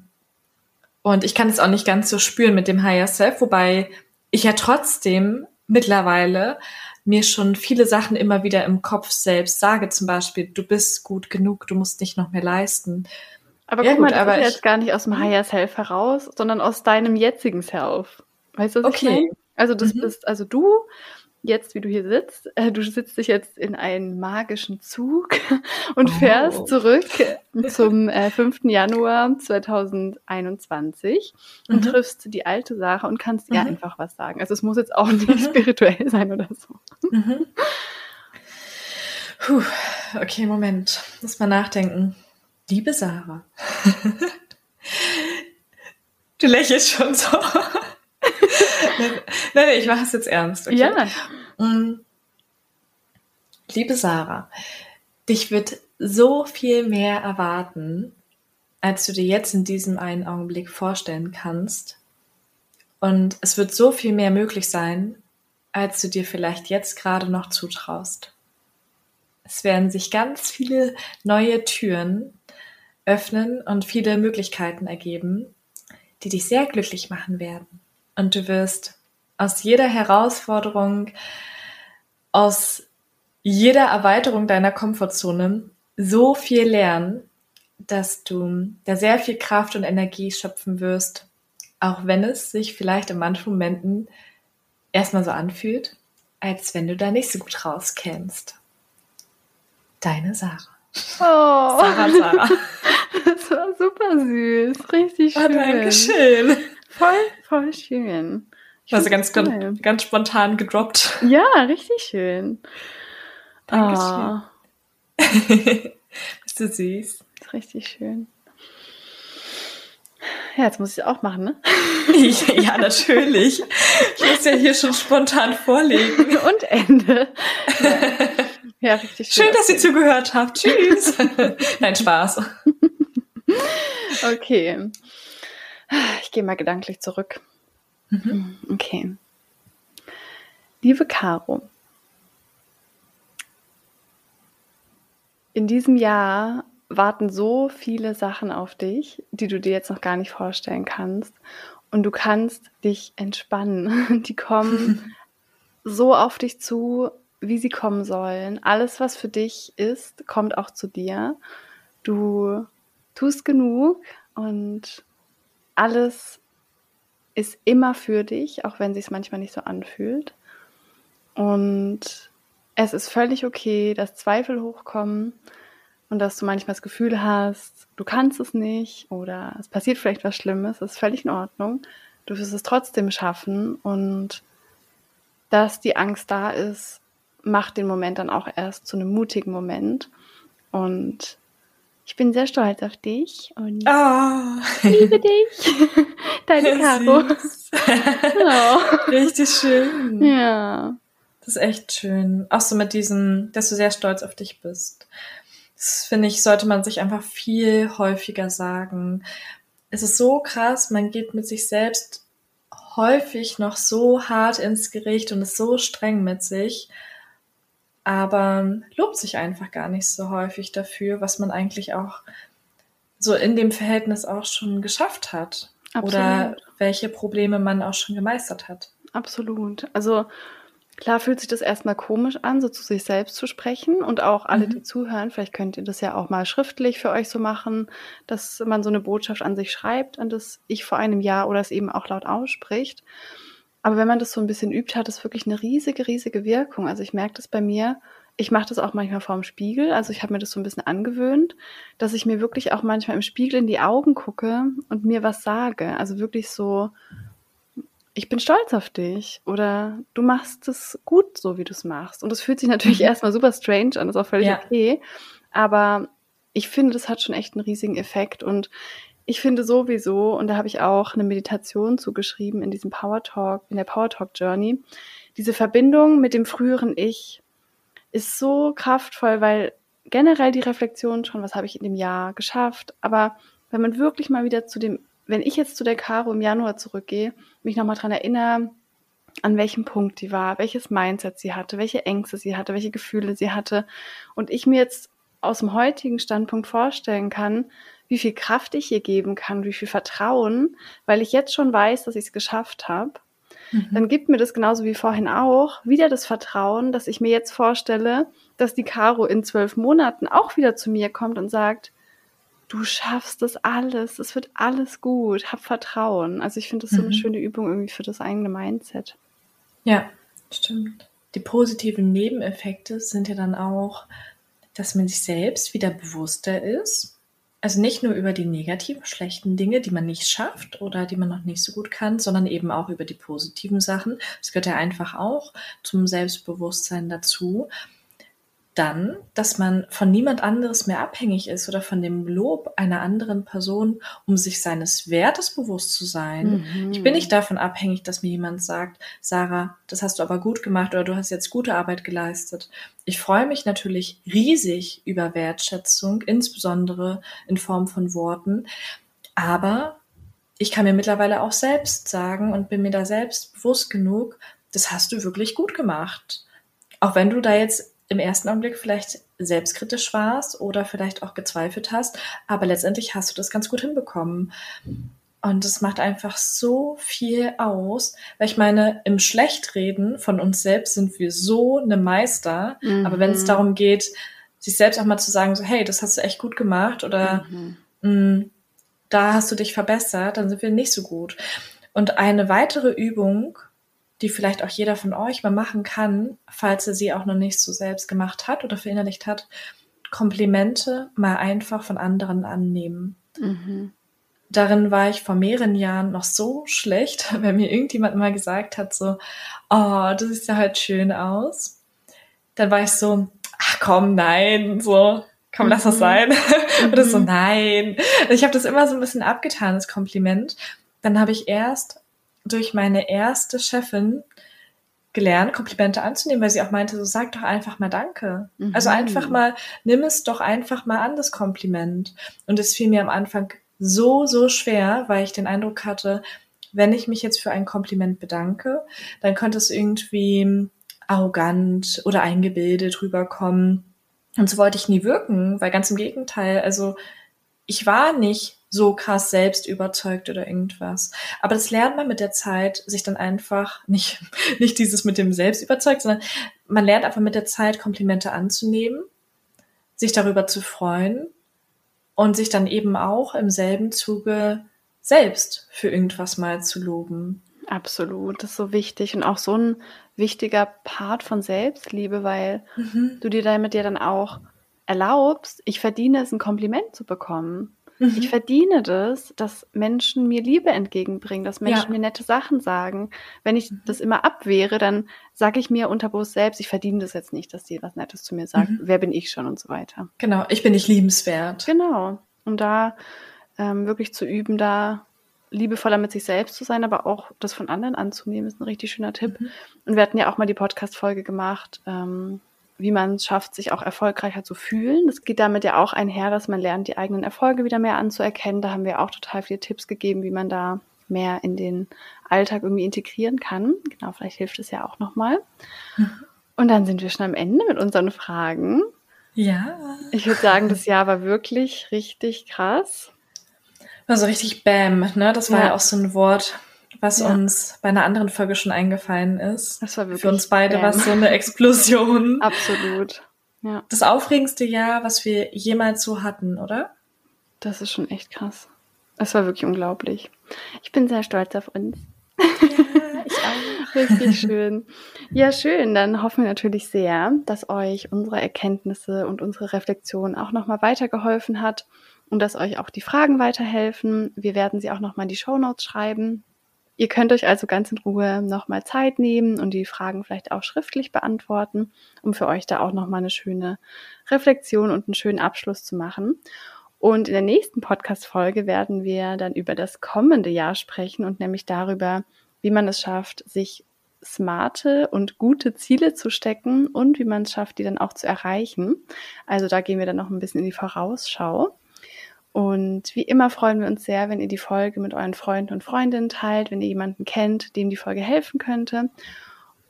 und ich kann es auch nicht ganz so spüren mit dem Higher Self, wobei ich ja trotzdem mittlerweile mir schon viele Sachen immer wieder im Kopf selbst sage. Zum Beispiel, du bist gut genug, du musst nicht noch mehr leisten. Aber Ja, guck mal, gut, das aber ist ich- jetzt gar nicht aus dem Higher Self heraus, sondern aus deinem jetzigen Self. Weißt du, was ich Okay. meine? Also das Mhm. bist, also du, jetzt wie du hier sitzt, äh, du sitzt dich jetzt in einen magischen Zug und Oh. fährst zurück zum äh, 5. Januar 2021 und Mhm. triffst die alte Sache und kannst ihr Mhm. einfach was sagen. Also es muss jetzt auch nicht Mhm. spirituell sein oder so. Mhm. Puh, okay, Moment. Muss mal nachdenken. Liebe Sarah. du lächelst schon so. nein, nein, ich mache es jetzt ernst. Okay? Ja. Mm. Liebe Sarah, dich wird so viel mehr erwarten, als du dir jetzt in diesem einen Augenblick vorstellen kannst. Und es wird so viel mehr möglich sein, als du dir vielleicht jetzt gerade noch zutraust. Es werden sich ganz viele neue Türen öffnen und viele Möglichkeiten ergeben, die dich sehr glücklich machen werden. Und du wirst aus jeder Herausforderung, aus jeder Erweiterung deiner Komfortzone so viel lernen, dass du da sehr viel Kraft und Energie schöpfen wirst, auch wenn es sich vielleicht in manchen Momenten erstmal so anfühlt, als wenn du da nicht so gut rauskennst. Deine Sarah. Oh, Sarah, Sarah. das war super süß. Richtig Oh, schön. Dankeschön. Voll, voll schön. Ich also ganz, ganz, ganz spontan gedroppt. Ja, richtig schön. Dankeschön. Oh. Bist du süß. Richtig schön. Ja, jetzt muss ich es auch machen, ne? ja, natürlich. Ich muss ja hier schon spontan vorlegen. Und Ende. Ja, ja richtig schön. Schön, dass ihr zugehört habt. Tschüss. Nein, Spaß. Okay. Ich gehe mal gedanklich zurück. Mhm. Okay. Liebe Caro, in diesem Jahr warten so viele Sachen auf dich, die du dir jetzt noch gar nicht vorstellen kannst. Und du kannst dich entspannen. Die kommen so auf dich zu, wie sie kommen sollen. Alles, was für dich ist, kommt auch zu dir. Du tust genug und alles ist immer für dich, auch wenn es sich manchmal nicht so anfühlt. Und es ist völlig okay, dass Zweifel hochkommen und dass du manchmal das Gefühl hast, du kannst es nicht oder es passiert vielleicht was Schlimmes, das ist völlig in Ordnung. Du wirst es trotzdem schaffen und dass die Angst da ist, macht den Moment dann auch erst zu einem mutigen Moment. Und ich bin sehr stolz auf dich und oh. liebe dich. Deine Caro. oh. Richtig schön. Ja. Das ist echt schön. Auch so mit diesem, dass du sehr stolz auf dich bist. Das finde ich, sollte man sich einfach viel häufiger sagen. Es ist so krass, man geht mit sich selbst häufig noch so hart ins Gericht und ist so streng mit sich, aber lobt sich einfach gar nicht so häufig dafür, was man eigentlich auch so in dem Verhältnis auch schon geschafft hat. Absolut. Oder welche Probleme man auch schon gemeistert hat. Absolut. Also Klar fühlt sich das erstmal komisch an, so zu sich selbst zu sprechen und auch alle, mhm. die zuhören, vielleicht könnt ihr das ja auch mal schriftlich für euch so machen, dass man so eine Botschaft an sich schreibt, an das ich vor einem Jahr oder es eben auch laut ausspricht. Aber wenn man das so ein bisschen übt, hat es wirklich eine riesige, riesige Wirkung. Also ich merke das bei mir. Ich mache das auch manchmal vorm Spiegel. Also ich habe mir das so ein bisschen angewöhnt, dass ich mir wirklich auch manchmal im Spiegel in die Augen gucke und mir was sage. Also wirklich so, ich bin stolz auf dich oder du machst es gut, so wie du es machst. Und das fühlt sich natürlich mhm. erstmal super strange an, ist auch völlig ja. okay. Aber ich finde, das hat schon echt einen riesigen Effekt. Und ich finde sowieso, und da habe ich auch eine Meditation zugeschrieben in diesem Power Talk, in der Power Talk Journey, diese Verbindung mit dem früheren Ich ist so kraftvoll, weil generell die Reflexion schon, was habe ich in dem Jahr geschafft, aber wenn man wirklich mal wieder zu dem wenn ich jetzt zu der Caro im Januar zurückgehe, mich nochmal dran erinnere, an welchem Punkt die war, welches Mindset sie hatte, welche Ängste sie hatte, welche Gefühle sie hatte und ich mir jetzt aus dem heutigen Standpunkt vorstellen kann, wie viel Kraft ich ihr geben kann, wie viel Vertrauen, weil ich jetzt schon weiß, dass ich es geschafft habe, mhm. dann gibt mir das genauso wie vorhin auch wieder das Vertrauen, dass ich mir jetzt vorstelle, dass die Caro in zwölf Monaten auch wieder zu mir kommt und sagt, du schaffst das alles, es wird alles gut, hab Vertrauen. Also ich finde das so eine mhm. schöne Übung irgendwie für das eigene Mindset. Ja, stimmt. Die positiven Nebeneffekte sind ja dann auch, dass man sich selbst wieder bewusster ist. Also nicht nur über die negativen, schlechten Dinge, die man nicht schafft oder die man noch nicht so gut kann, sondern eben auch über die positiven Sachen. Das gehört ja einfach auch zum Selbstbewusstsein dazu dann, dass man von niemand anderes mehr abhängig ist oder von dem Lob einer anderen Person, um sich seines Wertes bewusst zu sein. Mhm. Ich bin nicht davon abhängig, dass mir jemand sagt, Sarah, das hast du aber gut gemacht oder du hast jetzt gute Arbeit geleistet. Ich freue mich natürlich riesig über Wertschätzung, insbesondere in Form von Worten, aber ich kann mir mittlerweile auch selbst sagen und bin mir da selbst bewusst genug, das hast du wirklich gut gemacht. Auch wenn du da jetzt im ersten Augenblick vielleicht selbstkritisch warst oder vielleicht auch gezweifelt hast, aber letztendlich hast du das ganz gut hinbekommen. Und es macht einfach so viel aus, weil ich meine, im Schlechtreden von uns selbst sind wir so eine Meister, mhm. aber wenn es darum geht, sich selbst auch mal zu sagen, so, hey, das hast du echt gut gemacht oder mhm. Mm, da hast du dich verbessert, dann sind wir nicht so gut. Und eine weitere Übung, die vielleicht auch jeder von euch mal machen kann, falls er sie auch noch nicht so selbst gemacht hat oder verinnerlicht hat, Komplimente mal einfach von anderen annehmen. Mhm. darin war ich vor mehreren Jahren noch so schlecht, wenn mir irgendjemand mal gesagt hat, so, oh, du siehst ja halt schön aus. Dann war ich so, ach komm, nein, so, komm, lass das mhm. sein. Mhm. Oder so, nein. Ich habe das immer so ein bisschen abgetan, das Kompliment. Dann habe ich erst durch meine erste Chefin gelernt, Komplimente anzunehmen, weil sie auch meinte, so sag doch einfach mal Danke. Mhm. Also einfach mal, nimm es doch einfach mal an, das Kompliment. Und es fiel mir am Anfang so, so schwer, weil ich den Eindruck hatte, wenn ich mich jetzt für ein Kompliment bedanke, dann könnte es irgendwie arrogant oder eingebildet rüberkommen. Und so wollte ich nie wirken, weil ganz im Gegenteil, also ich war nicht so krass selbst überzeugt oder irgendwas. Aber das lernt man mit der Zeit, sich dann einfach nicht, nicht dieses mit dem selbst überzeugt, sondern man lernt einfach mit der Zeit Komplimente anzunehmen, sich darüber zu freuen und sich dann eben auch im selben Zuge selbst für irgendwas mal zu loben. Absolut, das ist so wichtig und auch so ein wichtiger Part von Selbstliebe, weil mhm. du dir damit ja dann auch erlaubst, ich verdiene es, ein Kompliment zu bekommen. Mhm. Ich verdiene das, dass Menschen mir Liebe entgegenbringen, dass Menschen ja. mir nette Sachen sagen. Wenn ich mhm. das immer abwehre, dann sage ich mir unterbewusst selbst, ich verdiene das jetzt nicht, dass die was Nettes zu mir sagt. Mhm. Wer bin ich schon und so weiter. Genau, ich bin nicht liebenswert. Genau. Und da ähm, wirklich zu üben, da liebevoller mit sich selbst zu sein, aber auch das von anderen anzunehmen, ist ein richtig schöner Tipp. Mhm. Und wir hatten ja auch mal die Podcast-Folge gemacht, ähm, wie man es schafft, sich auch erfolgreicher zu fühlen. Das geht damit ja auch einher, dass man lernt, die eigenen Erfolge wieder mehr anzuerkennen. Da haben wir auch total viele Tipps gegeben, wie man da mehr in den Alltag irgendwie integrieren kann. Genau, vielleicht hilft es ja auch nochmal. Mhm. Und dann sind wir schon am Ende mit unseren Fragen. Ja. Ich würde sagen, das Jahr war wirklich richtig krass. War so richtig Bam, ne? Das war ja, ja auch so ein Wort, was ja. uns bei einer anderen Folge schon eingefallen ist. Das war wirklich Für uns beide war es so eine Explosion. Absolut. Ja. Das aufregendste Jahr, was wir jemals so hatten, oder? Das ist schon echt krass. Es war wirklich unglaublich. Ich bin sehr stolz auf uns. Ja, ich auch. Richtig schön. Ja, schön. Dann hoffen wir natürlich sehr, dass euch unsere Erkenntnisse und unsere Reflexion auch nochmal weitergeholfen hat und dass euch auch die Fragen weiterhelfen. Wir werden sie auch nochmal in die Show Notes schreiben. Ihr könnt euch also ganz in Ruhe nochmal Zeit nehmen und die Fragen vielleicht auch schriftlich beantworten, um für euch da auch nochmal eine schöne Reflexion und einen schönen Abschluss zu machen. Und in der nächsten Podcast-Folge werden wir dann über das kommende Jahr sprechen und nämlich darüber, wie man es schafft, sich smarte und gute Ziele zu stecken und wie man es schafft, die dann auch zu erreichen. Also da gehen wir dann noch ein bisschen in die Vorausschau. Und wie immer freuen wir uns sehr, wenn ihr die Folge mit euren Freunden und Freundinnen teilt, wenn ihr jemanden kennt, dem die Folge helfen könnte.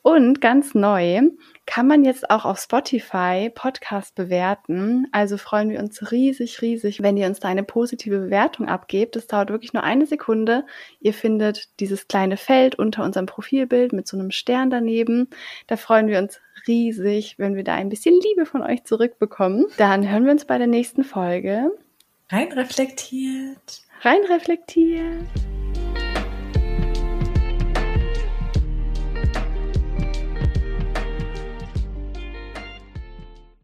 Und ganz neu kann man jetzt auch auf Spotify Podcast bewerten. Also freuen wir uns riesig, riesig, wenn ihr uns da eine positive Bewertung abgebt. Das dauert wirklich nur eine Sekunde. Ihr findet dieses kleine Feld unter unserem Profilbild mit so einem Stern daneben. Da freuen wir uns riesig, wenn wir da ein bisschen Liebe von euch zurückbekommen. Dann hören wir uns bei der nächsten Folge. Rein reflektiert. Rein reflektiert.